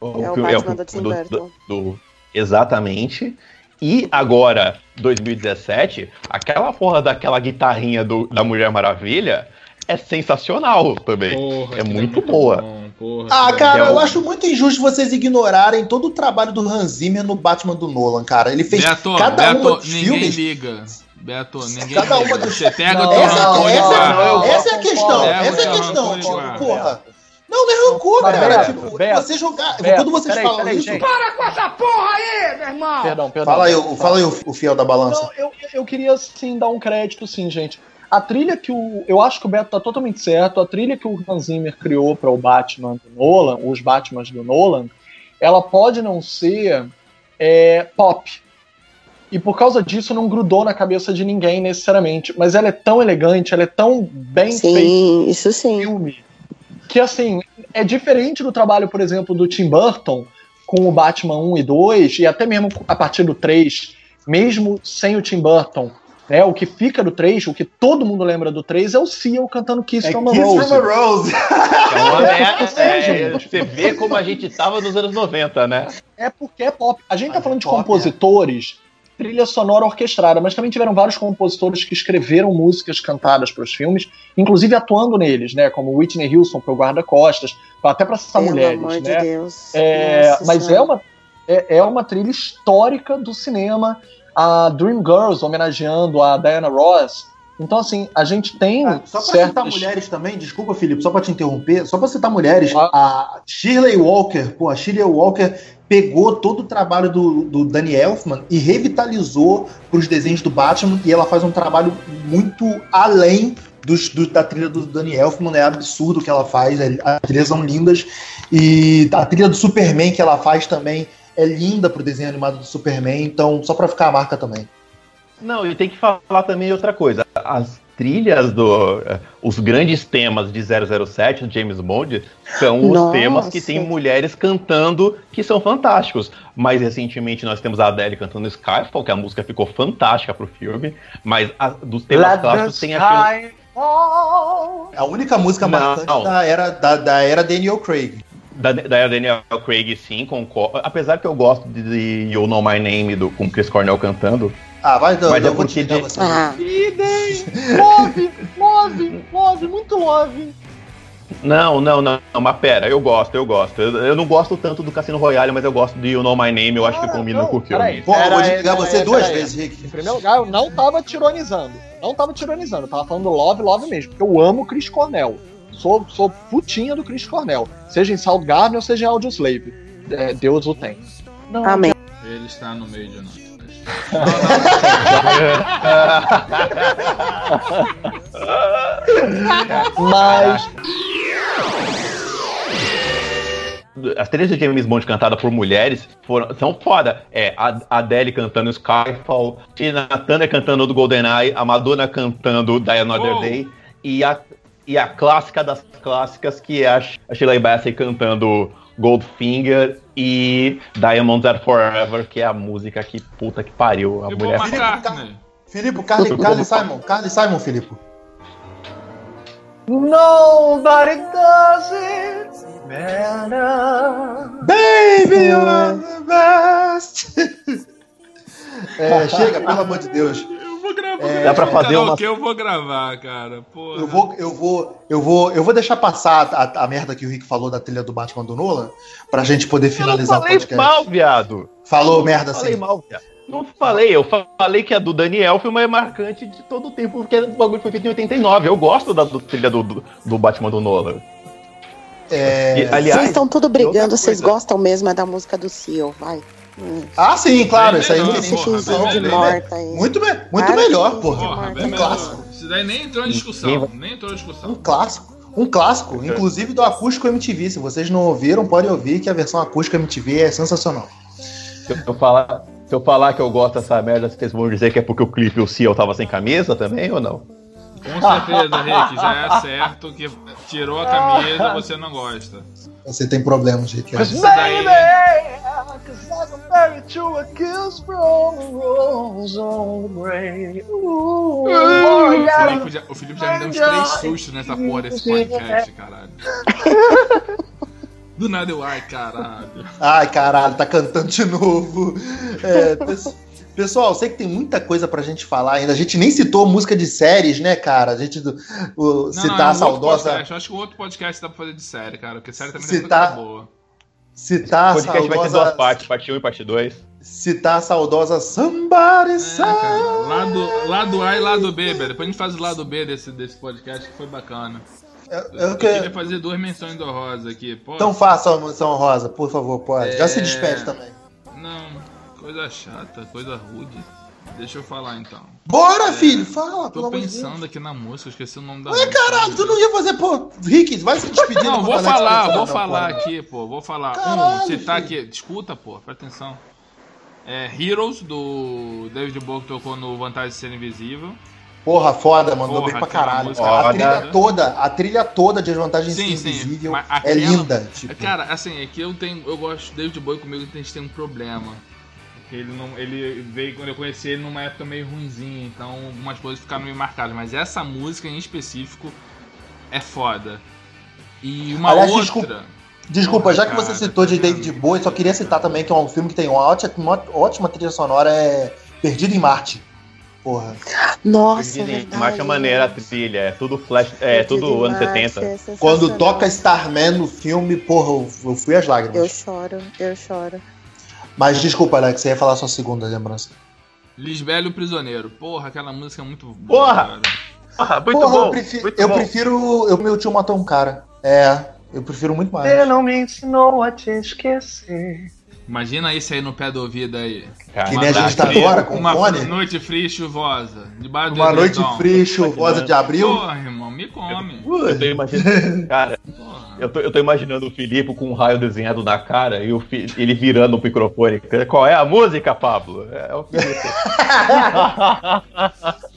o É o filme- Batman o- do Tim do- Burton. do- exatamente. E agora, 2017, aquela porra daquela guitarrinha do- da Mulher Maravilha é sensacional também. Porra, é aquilo muito boa. bom, porra, Ah, é cara, é eu o- acho muito injusto vocês ignorarem todo o trabalho do Hans Zimmer no Batman do Nolan, cara. Ele fez Beto, cada Beto, uma dos ninguém filmes. liga. Beto, ninguém Cada liga. uma dos- Você pega o Não, teu Essa, rancor e essa- eu essa é a questão. O essa é a questão, rancor tipo, porra. Não, não é rancor, Mas, cara. Beto, tipo, Beto, você jogar. Beto, quando vocês peraí, falam peraí, isso. gente. Para com essa porra aí, meu irmão! Perdão, perdão. Fala aí, o- fala aí o, o fiel da balança. Não, eu, eu queria sim dar um crédito, sim, gente. A trilha que o. Eu acho que o Beto tá totalmente certo. A trilha que o Hans Zimmer criou para o Batman do Nolan, os Batmans do Nolan, ela pode não ser é, pop. E por causa disso não grudou na cabeça de ninguém necessariamente. Mas ela é tão elegante, ela é tão bem feita Sim, isso sim. filme que assim é diferente do trabalho, por exemplo, do Tim Burton com o Batman 1 e 2 e até mesmo a partir do 3, mesmo sem o Tim Burton, né? O que fica do 3, o que todo mundo lembra do 3 é o Seal cantando Kiss É from a Kiss Rose. from a Rose. (laughs) É uma merda, Você, é, gente. você vê como a gente tava nos anos 90, né? É porque é pop. A gente tá Mas falando é de pop, compositores, trilha sonora orquestrada, mas também tiveram vários compositores que escreveram músicas cantadas para os filmes, inclusive atuando neles, né? Como Whitney Houston pro Guarda-Costas, até para Pelo mulheres, amor né? de Deus. É, Nossa mas é Senhora. uma, é, é uma trilha histórica do cinema. A Dreamgirls homenageando a Diana Ross. Então, assim, a gente tem Ah, só pra certas... citar mulheres também, desculpa, Felipe, só pra te interromper, só pra citar mulheres, Ah. a Shirley Walker, pô, a Shirley Walker pegou todo o trabalho do, do Danny Elfman e revitalizou pros desenhos do Batman e ela faz um trabalho muito além dos, do- da trilha do Danny Elfman, é absurdo o que ela faz, é- as trilhas são lindas e a trilha do Superman que ela faz também é linda pro desenho animado do Superman, então só pra ficar a marca também. Não, e tem que falar também outra coisa. As trilhas do. eh, Os grandes temas de 007 do James Bond são os Nossa. temas que tem mulheres cantando que são fantásticos. Mais recentemente nós temos a Adele cantando Skyfall, que a música ficou fantástica pro filme. Mas a- dos temas Let clássicos tem aquele. A única música Não. marcante da era, da, da era Daniel Craig. Da, da Daniel Craig, sim, concordo. Apesar que eu gosto de, de You Know My Name do, com Chris Cornell cantando. Ah, vai, Dan, Mas eu é vou te você. Ah! (laughs) Love, love, love, muito love. Não, não, não, não, mas pera, eu gosto, eu gosto. Eu, eu não gosto tanto do Cassino Royale, mas eu gosto de You Know My Name, eu acho que Ah, combina não, com o filme. peraí. Pô, eu vou desligar você duas pera aí. vezes, Rick. Em primeiro lugar, eu não tava tironizando. Não tava tironizando, eu tava falando love, love mesmo. Porque eu amo o Chris Cornell. Sou, sou putinha do Chris Cornell. Seja em Soundgarden ou seja em Audioslave. É, Deus o tem. Não, amém. Ele está no meio de nós. Mas As trilhas de James Bond cantadas por mulheres foram, são foda. É, a a Adele cantando Skyfall, Tina Turner cantando do GoldenEye, a Madonna cantando Die Another Oh. Day, e a, e a clássica das clássicas, que é a, Sh- a Sheila Bassey cantando Goldfinger e Diamonds Are Forever, que é a música que puta que pariu. A mulher McCartney. Filipe, Carly, (laughs) Carly Simon, Carly Simon, Filipe. Nobody does it better. Baby, you're the best. (laughs) É, chega, pelo amor de Deus. Eu vou gravar. É, Dá pra fazer uma- que eu vou gravar, cara. Porra. Eu vou, eu vou, eu vou, eu vou deixar passar a, a merda que o Rick falou da trilha do Batman do Nolan pra gente poder Eu não finalizar o falei podcast. mal, viado. Falou merda Falei assim. mal, viado. Não falei, eu falei que a do Daniel foi mais marcante de todo o tempo, porque o bagulho foi feito em 89. Eu gosto da do, trilha do, do, do Batman do Nolan. É, E, aliás, Vocês estão tudo brigando, vocês coisa. gostam mesmo é da música do Seal, vai. Ah, sim, claro, isso aí porra, finzinho de bem morta. Muito, me- muito melhor, porra. Porra, Um clássico. Isso daí nem entrou em discussão. Nem entrou em discussão. Um clássico. Um clássico, inclusive do acústico MTV. Se vocês não ouviram, podem ouvir que a versão acústica MTV é sensacional. Se eu falar, se eu falar que eu gosto dessa merda, vocês vão dizer que é porque o clipe o Seal tava sem camisa também ou não? Com certeza, Rick, já é certo que tirou a camisa, você não gosta. Você tem problemas, Rick. Isso daí, o Felipe, já, o Felipe já me deu uns três sustos nessa porra desse podcast, caralho. Do nada eu, ai, caralho. Ai, caralho, tá cantando de novo. É, pes- pessoal, sei que tem muita coisa pra gente falar ainda. A gente nem citou música de séries, né, cara? A gente do- o- Não, citar não, a é um outro saudosa. podcast. Eu acho que o outro podcast dá pra fazer de série, cara. Porque série também muita tá- coisa boa. Citar O a podcast vai ter duas saudosa. partes, parte 1 e parte 2. Citar a saudosa Somebody É, cara. Lado, lado A e lado B, velho. Depois a gente faz o lado B desse, desse podcast que foi bacana. Eu, Eu, eu que- queria fazer duas menções honrosas aqui. Pô, Então faça a menção rosa, por favor, pode. Já se É. despede também. Não, coisa chata, coisa rude. Deixa eu falar então. Bora, filho, fala, Tô de pensando aqui na música, esqueci o nome da Ué, música. caralho, tu não ia fazer, pô. Rick, vai se despedir. Não, vou falar, vou não, falar porra. aqui, pô. Vou falar. Caralho, um, citar filho. aqui. Escuta, pô, presta atenção. É Heroes, do David Bowie, que tocou no Vantagem de Ser Invisível. Porra, foda, mandou Porra, bem pra caralho. cara. A foda. trilha toda, a trilha toda de Desvantagem Sim, Invisível é aquela- linda. Tipo, Cara, assim, é que eu tenho. Eu gosto. David Bowie comigo a gente tem um problema. Ele não. Ele veio quando eu conheci ele numa época meio ruimzinha, então algumas coisas ficaram meio marcadas. Mas essa música em específico é foda. E uma Aliás, outra. desculpa, Desculpa, já que cara, você citou de tá David? Bowie, só queria citar também que é um filme que tem uma ótima, uma ótima trilha sonora, é Perdido em Marte. Porra. Nossa, é maneira a trilha, é tudo flash, é tudo anos 70. é Quando toca Starman no filme, porra, eu, eu fui às Eu lágrimas. choro, eu choro. Mas desculpa, Alex, você ia falar sua segunda lembrança. Lisbelo e o Prisioneiro. Porra, aquela música é muito boa. Porra! cara. Ah, muito porra, bom, eu prefiro. muito Eu bom. prefiro. Eu, meu tio matou um cara. É, eu prefiro muito mais. Você não me ensinou a te esquecer. Imagina isso aí no pé do ouvido aí. Cara, Que nem a Uma gente tá agora com Uma fone. noite fria e chuvosa. Debaixo do Uma noite edredom. fria e chuvosa de abril. Porra, irmão, me come. Eu tô imaginando, cara, eu tô, eu tô imaginando o Filipe com um raio desenhado na cara e o fi- ele virando o microfone. Qual é a música, Pablo? É o (laughs)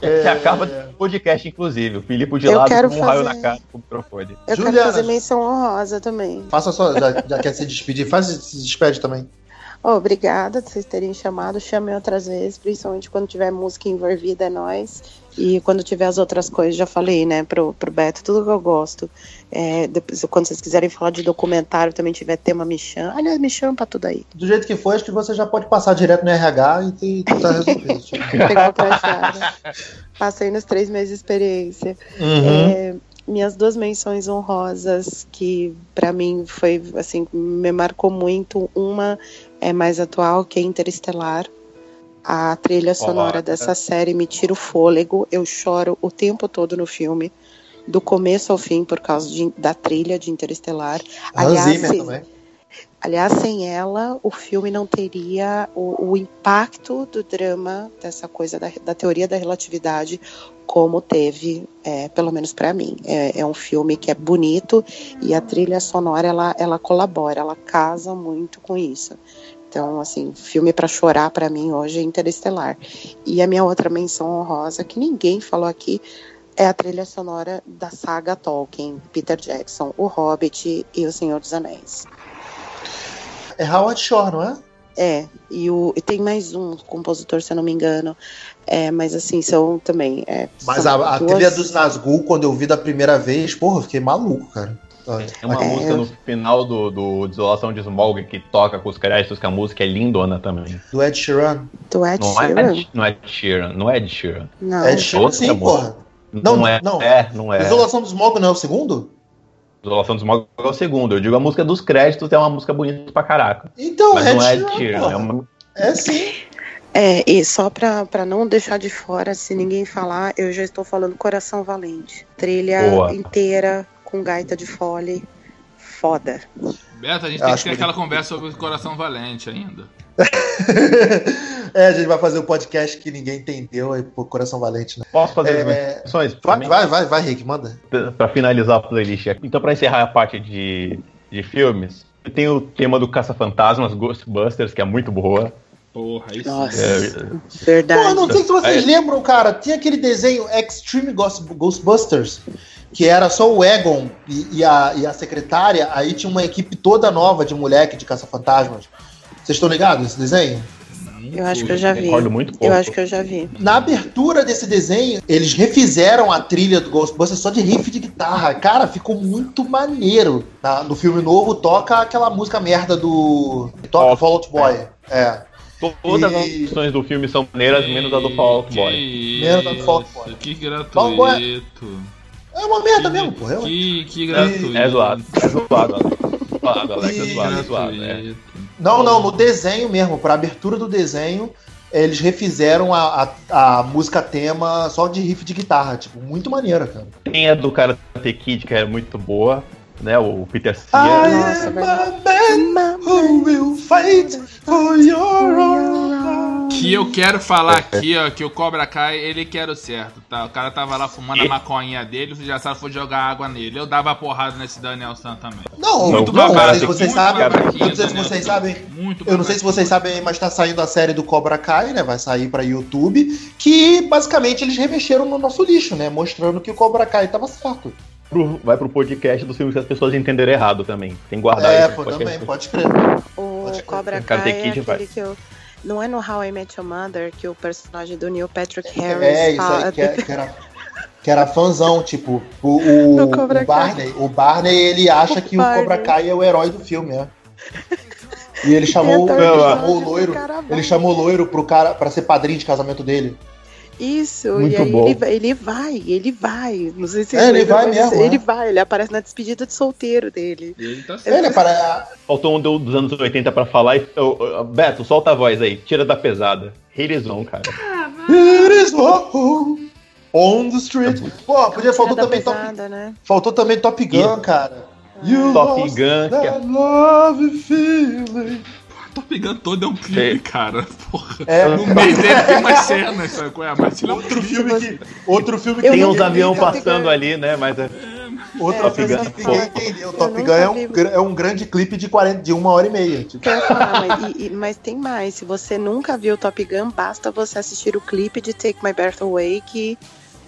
Felipe. (laughs) Que acaba o podcast, inclusive. O Filipe de Eu lado quero com um raio fazer- na cara com o microfone. Eu Juliana. quero fazer menção honrosa também. Faça só, já, já quer se despedir, faz se despede também. Oh, obrigada por vocês terem chamado. Chamem outras vezes, principalmente quando tiver música envolvida, é nós. E quando tiver as outras coisas, já falei, né, pro, pro Beto, tudo que eu gosto. É, depois, quando vocês quiserem falar de documentário, também tiver tema, me chama. Aliás, me chama pra tudo aí. Do jeito que for, acho que você já pode passar direto no RH e te- tá resolvido. Pegar o? Passei nos três meses de experiência. Uhum. É, minhas duas menções honrosas que pra mim foi assim me marcou muito uma é mais atual que é Interestelar a trilha sonora Foda. dessa série me tira o fôlego eu choro o tempo todo no filme do começo ao fim por causa de- da trilha de Interestelar Hans aliás se- também. Aliás, sem ela, o filme não teria o, o impacto do drama, dessa coisa da, da teoria da relatividade, como teve, é, pelo menos para mim. É, é um filme que é bonito e a trilha sonora ela, ela colabora, ela casa muito com isso. Então, assim, filme para chorar para mim hoje é Interestelar. E a minha outra menção honrosa, que ninguém falou aqui, é a trilha sonora da saga Tolkien, Peter Jackson, O Hobbit e O Senhor dos Anéis. É Howard Shore, não é? É, e, o, e tem mais um compositor, se eu não me engano. É, mas assim, são também. É, Mas são a, a duas- trilha dos Nazgûl, quando eu vi da primeira vez, porra, eu fiquei maluco, cara. Tem uma É, música no final do, do Desolação de Smog que toca com os créditos, que a música é lindona também. Do Ed Sheeran. Do Ed Não é, Sheeran? Não é Ed Sheeran, não é Ed Sheeran. Não. Ed Sheeran, outra sim, música. porra. Não, Não, é, não. é, não é. Isolação do Smog não é o segundo? Desolação de Smog é o segundo. Eu digo a música dos créditos é uma música bonita pra caraca. Então, Mas Ed não é Ed Sheeran, é uma... É sim. É, e só pra, pra não deixar de fora, se ninguém falar, eu já estou falando Coração Valente. Trilha Boa. inteira com gaita de fole. foda. Beto, a gente tem Acho que ter que- aquela conversa sobre o Coração Valente ainda. (laughs) é, a gente vai fazer o podcast que ninguém entendeu aí pro Coração Valente, né? Posso fazer É, as menções? Vai, vai, vai, vai, Rick, manda. Pra finalizar a playlist. Então, pra encerrar a parte de, de filmes, tem o tema do Caça-Fantasmas, Ghostbusters, que é muito boa. Porra, isso. Nossa, É, verdade. Pô, não sei se vocês É. lembram, cara, tinha aquele desenho Extreme Ghost- Ghostbusters, que era só o Egon e, e a, e a secretária, aí tinha uma equipe toda nova de moleque de caça-fantasmas. Vocês estão ligados nesse desenho? Eu acho que eu já vi. Recordo muito pouco. Eu acho que eu já vi. Na abertura desse desenho, eles refizeram a trilha do Ghostbusters só de riff de guitarra. Cara, ficou muito maneiro. Na- no filme novo, toca aquela música merda do. Toca Fall- Fall Out Boy. É. Todas E- as opções do filme são maneiras, menos a do Fall Out Boy. Menos a do Fall Out isso, Boy. Que Fall Out Boy- gratuito. É uma merda mesmo, pô. É Que, que gratuito. (laughs) É zoado. É zoado, Alex. Zoado, Alex. É zoado, é. É. Não, não, no desenho mesmo, pra abertura do desenho, eles refizeram a, a, a música tema só de riff de guitarra. Tipo, muito maneira, cara. Tem a do Karate Kid, que é muito boa, né? O Peter. Nossa, am a man who will fight for your honor. Que eu quero falar aqui, ó, que o Cobra Kai, ele quer o certo, tá? O cara tava lá fumando a maconha dele, o Jassara foi jogar água nele. Eu dava porrada nesse Daniel San também. Não, Muito não, babaca, não sei se vocês muito sabem. Eu não sei se Daniel vocês sabem. Muito Eu não sei se vocês sabem, mas tá saindo a série do Cobra Kai, né? Vai sair pra YouTube. Que basicamente eles remexeram no nosso lixo, né? Mostrando que o Cobra Kai tava certo. Pro- Vai pro podcast dos filmes que as pessoas entenderam errado também. Tem que guardar É, isso. pô, porque- também, pode crer. O Pode crer. Cobra Kai é vai. aquele que eu... Não é no How I Met Your Mother que o personagem do Neil Patrick Harris É, isso fala... aí, que, é- que era. Que era fãzão, tipo, o, o, o Barney. O Barney, ele acha O que Barney. o Cobra Kai é o herói do filme, é. E ele (laughs) chamou, ele torcida chamou o loiro. Carnaval. Ele chamou o loiro pro cara pra ser padrinho de casamento dele. Isso, Muito e aí bom. ele, vai- ele vai, ele vai. Não sei se É, ele vai mesmo, Ele é. vai, ele aparece na despedida de solteiro dele. Ele tá certo. Ele para. Faltou um do- dos anos 80 pra falar. E, Beto, solta a voz aí. Tira da pesada. Realizão, cara. It is home on the street. Pô, podia faltou também, top, pesada, né? faltou também Top Gun, cara. You Top lost Gun, que é- that love feeling. (laughs) Tô pegando todo é um clipe, cara. Porra. É, No meio dele tem umas cenas, sabe qual é? Mas ele é um outro filme que. Outro filme Eu Tem uns Top passando Gun. ali, né? Mas é- Outro É, filme Top que Gun. ninguém entendeu. Top nunca Gun é um, vi. é um grande clipe de, 40, de uma hora e meia. Tipo. Quero falar, mas, e- e- mas tem mais. Se você nunca viu Top Gun, basta você assistir o clipe de Take My Breath Away, que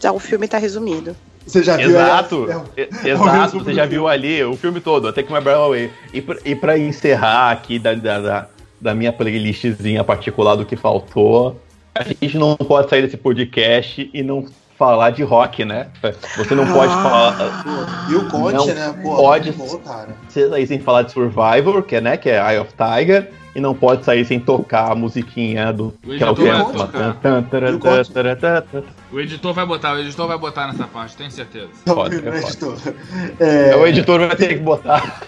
já o filme tá resumido. Você já viu? Exato, É, (laughs) é exato, você já viu ali o filme todo, até que My Breath Away. E pra, e pra encerrar aqui da, da, da, da minha playlistzinha particular do que faltou, a gente não pode sair desse podcast e não falar de rock, né? Você não pode Ah. falar. Bill Conte, Não né? Pô, pode. bom. Você sair sem falar de Survivor, que é, né, que é Eye of Tiger, e não pode sair sem tocar a musiquinha do. O Que é o editor vai tema. O editor vai botar, o editor vai botar nessa parte, tenho certeza. É é foda. editor. É, É, O editor vai ter que botar.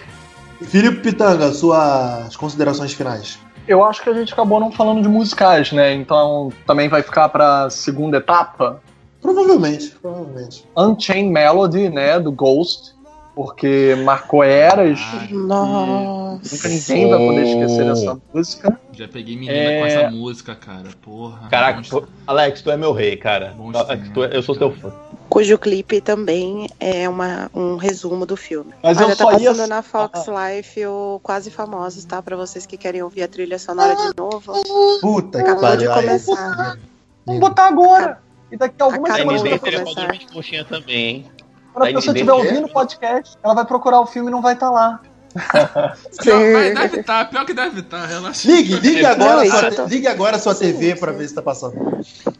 Felipe Pitanga, suas considerações finais. Eu acho que a gente acabou não falando de musicais, né? Então também vai ficar pra segunda etapa. Provavelmente, provavelmente. Unchained Melody, né? Do Ghost. Porque marcou eras. Nossa. Nunca ninguém vai poder esquecer dessa música. Já peguei menina É. com essa música, cara. Porra. Caraca, tu- Alex, tu é meu rei, cara. Alex, tu é- eu sou teu fã. Cujo clipe também é uma, um resumo do filme. Mas Olha, eu tá só ia. passando na Fox Life o Quase Famosos, tá? Pra vocês que querem ouvir a trilha sonora de novo. Puta que Acabou de pariu. começar. Vamos botar agora. E daqui a algumas Acabou semanas, a pessoa- de coxinha também, hein? quando a Tá pessoa estiver ouvindo o podcast, ela vai procurar o filme e não vai estar lá. (laughs) Pior, mas deve estar, pior que deve estar, relaxa. Ligue, ligue agora, Não, sua, tô- ligue agora a sua Sim, TV sim. pra ver se tá passando.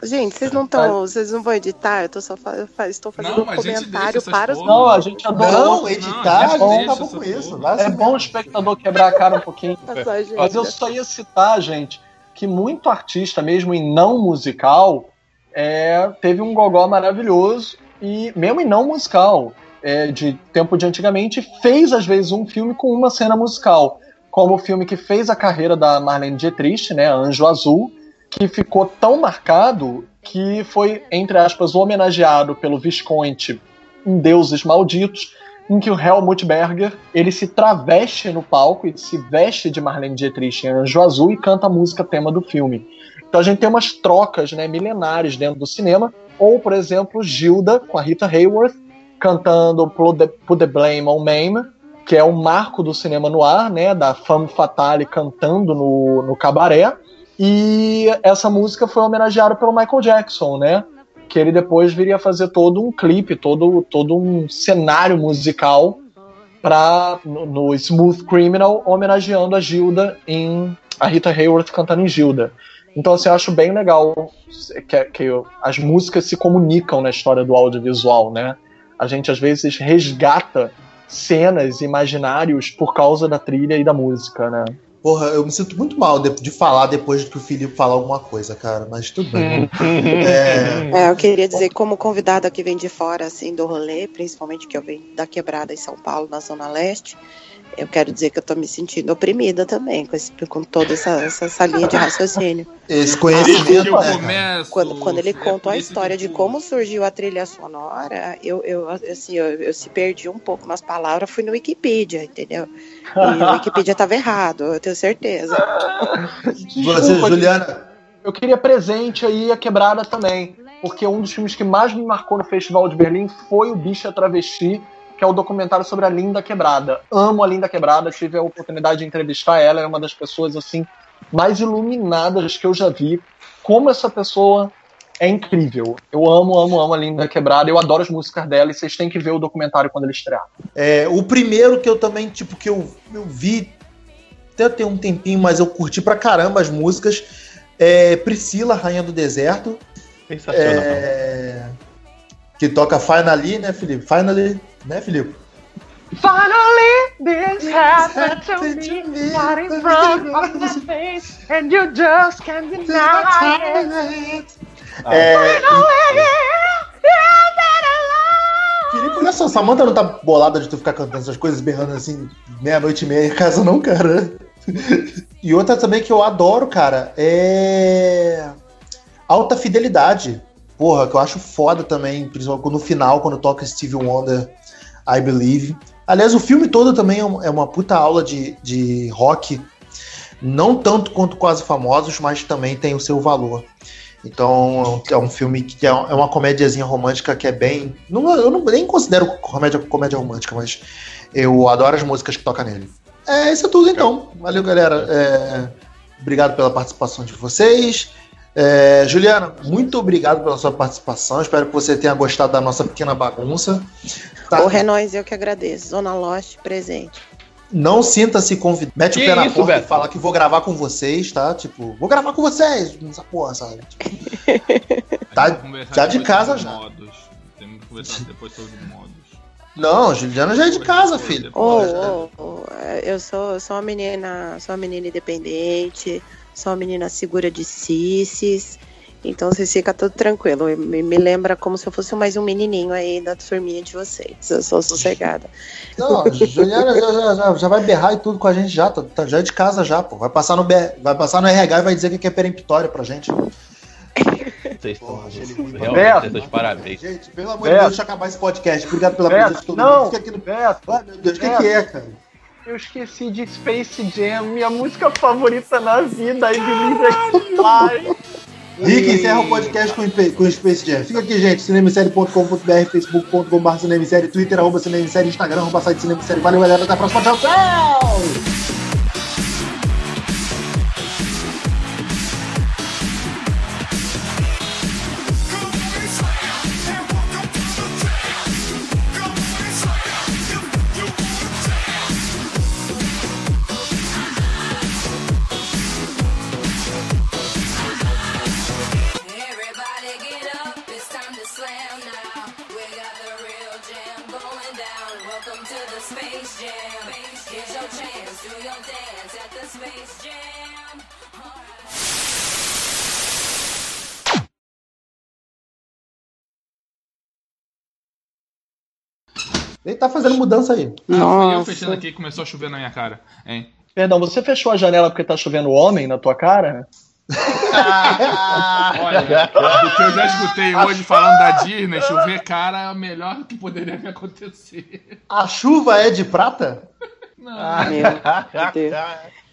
Gente, vocês não estão. Vocês não vão editar? Eu tô só fa- eu fa- estou fazendo Não, um a comentário para os. Não, a gente adorou. Não, editar, a a deixa acabou essa com isso. É bom o espectador quebrar a cara um pouquinho. (laughs) Mas eu só ia citar, gente, que muito artista, mesmo em não musical, é, teve um gogó maravilhoso e mesmo em não musical, é, de tempo de antigamente, fez às vezes um filme com uma cena musical, como o filme que fez a carreira da Marlene Dietrich, né, Anjo Azul, que ficou tão marcado que foi, entre aspas, homenageado pelo Visconti em Deuses Malditos, em que o Helmut Berger ele se traveste no palco e se veste de Marlene Dietrich em Anjo Azul e canta a música tema do filme. Então a gente tem umas trocas né, milenares dentro do cinema, ou, por exemplo, Gilda com a Rita Hayworth cantando Put the, Blame on Mame, que é um marco do cinema no ar, né, da femme fatale cantando no, no cabaré. E essa música foi homenageada pelo Michael Jackson, né? Que ele depois viria fazer todo um clipe, todo, todo um cenário musical para no, no Smooth Criminal, homenageando a Gilda em a Rita Hayworth cantando em Gilda. Então, assim, eu acho bem legal que, que as músicas se comunicam na história do audiovisual, né? A gente às vezes resgata cenas, imaginários por causa da trilha e da música, né? Porra, eu me sinto muito mal de, de falar depois que o Felipe falar alguma coisa, cara, mas tudo bem. (laughs) é... É, eu queria dizer, como convidada que vem de fora, assim, do rolê, principalmente que eu venho da quebrada em São Paulo, na Zona Leste, eu quero dizer que eu tô me sentindo oprimida também, com, esse, com toda essa, essa, essa linha de raciocínio. (laughs) Esse conhecimento, eu né? começo, Quando, quando ele contou a história de como surgiu a trilha sonora, eu, eu assim, eu, eu se perdi um pouco nas palavras, fui no Wikipedia, entendeu? E o (laughs) Wikipedia estava errado, eu tenho certeza. (laughs) Você, Juliana, Eu queria presente aí a quebrada também, porque um dos filmes que mais me marcou no Festival de Berlim foi o Bicha Travesti, que é o documentário sobre a Linda Quebrada. Amo a Linda Quebrada, tive a oportunidade de entrevistar ela, é uma das pessoas assim mais iluminadas que eu já vi. Como essa pessoa é incrível. Eu amo, amo, amo a Linda Quebrada, eu adoro as músicas dela e vocês têm que ver o documentário quando ele estrear. É, o primeiro que eu também, tipo, que eu, eu vi até tem um tempinho, mas eu curti pra caramba as músicas. É Priscila, Rainha do Deserto. Sensacional. É, que toca Finally, né, Felipe? Finally, né, Felipe? Finally, this (laughs) happened to me, not in front of my face, and you just can't deny it. É, Felipe, olha só, Samantha não tá bolada de tu ficar cantando essas coisas, berrando assim, meia-noite e meia em casa, não, cara. E outra também que eu adoro, cara, é. Alta Fidelidade. Porra, que eu acho foda também, principalmente no final, quando toca Steve Wonder, I Believe. Aliás, o filme todo também é é uma puta aula de, de rock. Não tanto quanto Quase Famosos, mas também tem o seu valor. Então é um filme que é é uma comédiazinha romântica que é bem. Não, eu não, nem considero comédia, comédia romântica, mas eu adoro as músicas que toca nele. É, isso é tudo então. Valeu, galera. É, obrigado pela participação de vocês. É, Juliana, muito obrigado pela sua participação. Espero que você tenha gostado da nossa pequena bagunça. Tá? Ô, Renóis, eu que agradeço. Zona Lost presente. Não sinta-se convidado. Mete o Que pé na isso, porta Beto? e fala que vou gravar com vocês, tá? Tipo, vou gravar com vocês nessa porra, sabe? (laughs) Tá, que conversar já de casa já. Modos. Temos que conversar depois sobre modos. Não, Juliana já é de casa, filho. Ô, ô, ô, eu sou, eu sou uma menina, sou uma menina independente, sou uma menina segura de cisses. Então vocês ficam tudo tranquilo. Me, me lembra como se eu fosse mais um menininho aí da turminha de vocês. Eu sou sossegada. Não, Juliana já, já- já- já vai berrar e tudo com a gente já, tá, tá- já é de casa já, pô. Vai passar no, vai passar no RH e vai dizer que é peremptório pra gente. Vocês estão Porra, muito realmente Beto. vocês estão de parabéns. Gente, pelo amor de. Deus, deixa eu acabar esse podcast. Obrigado pela presença de todo não, mundo. Fica aqui no... Beto, Ai, meu Deus, o que, que é, cara? Eu esqueci de Space Jam, minha música favorita na vida, I Believe I Can Fly. Rick, encerra o podcast com, o- com Space Jam. Fica aqui, gente. cinemissérie.com.br, facebook.com.br cinemissérie, twitter, arroba cinemissérie, instagram, arroba site cinemissérie. Valeu, galera. Até a próxima. Tchau, tchau! Ele tá fazendo mudança aí. Nossa. eu fechando aqui começou a chover na minha cara. Hein? Perdão, você fechou a janela porque tá chovendo homem na tua cara? Ah, (laughs) olha, o que eu já escutei hoje falando da Disney, chover cara é o melhor que poderia me acontecer. A chuva é de prata? Não. Ah, meu,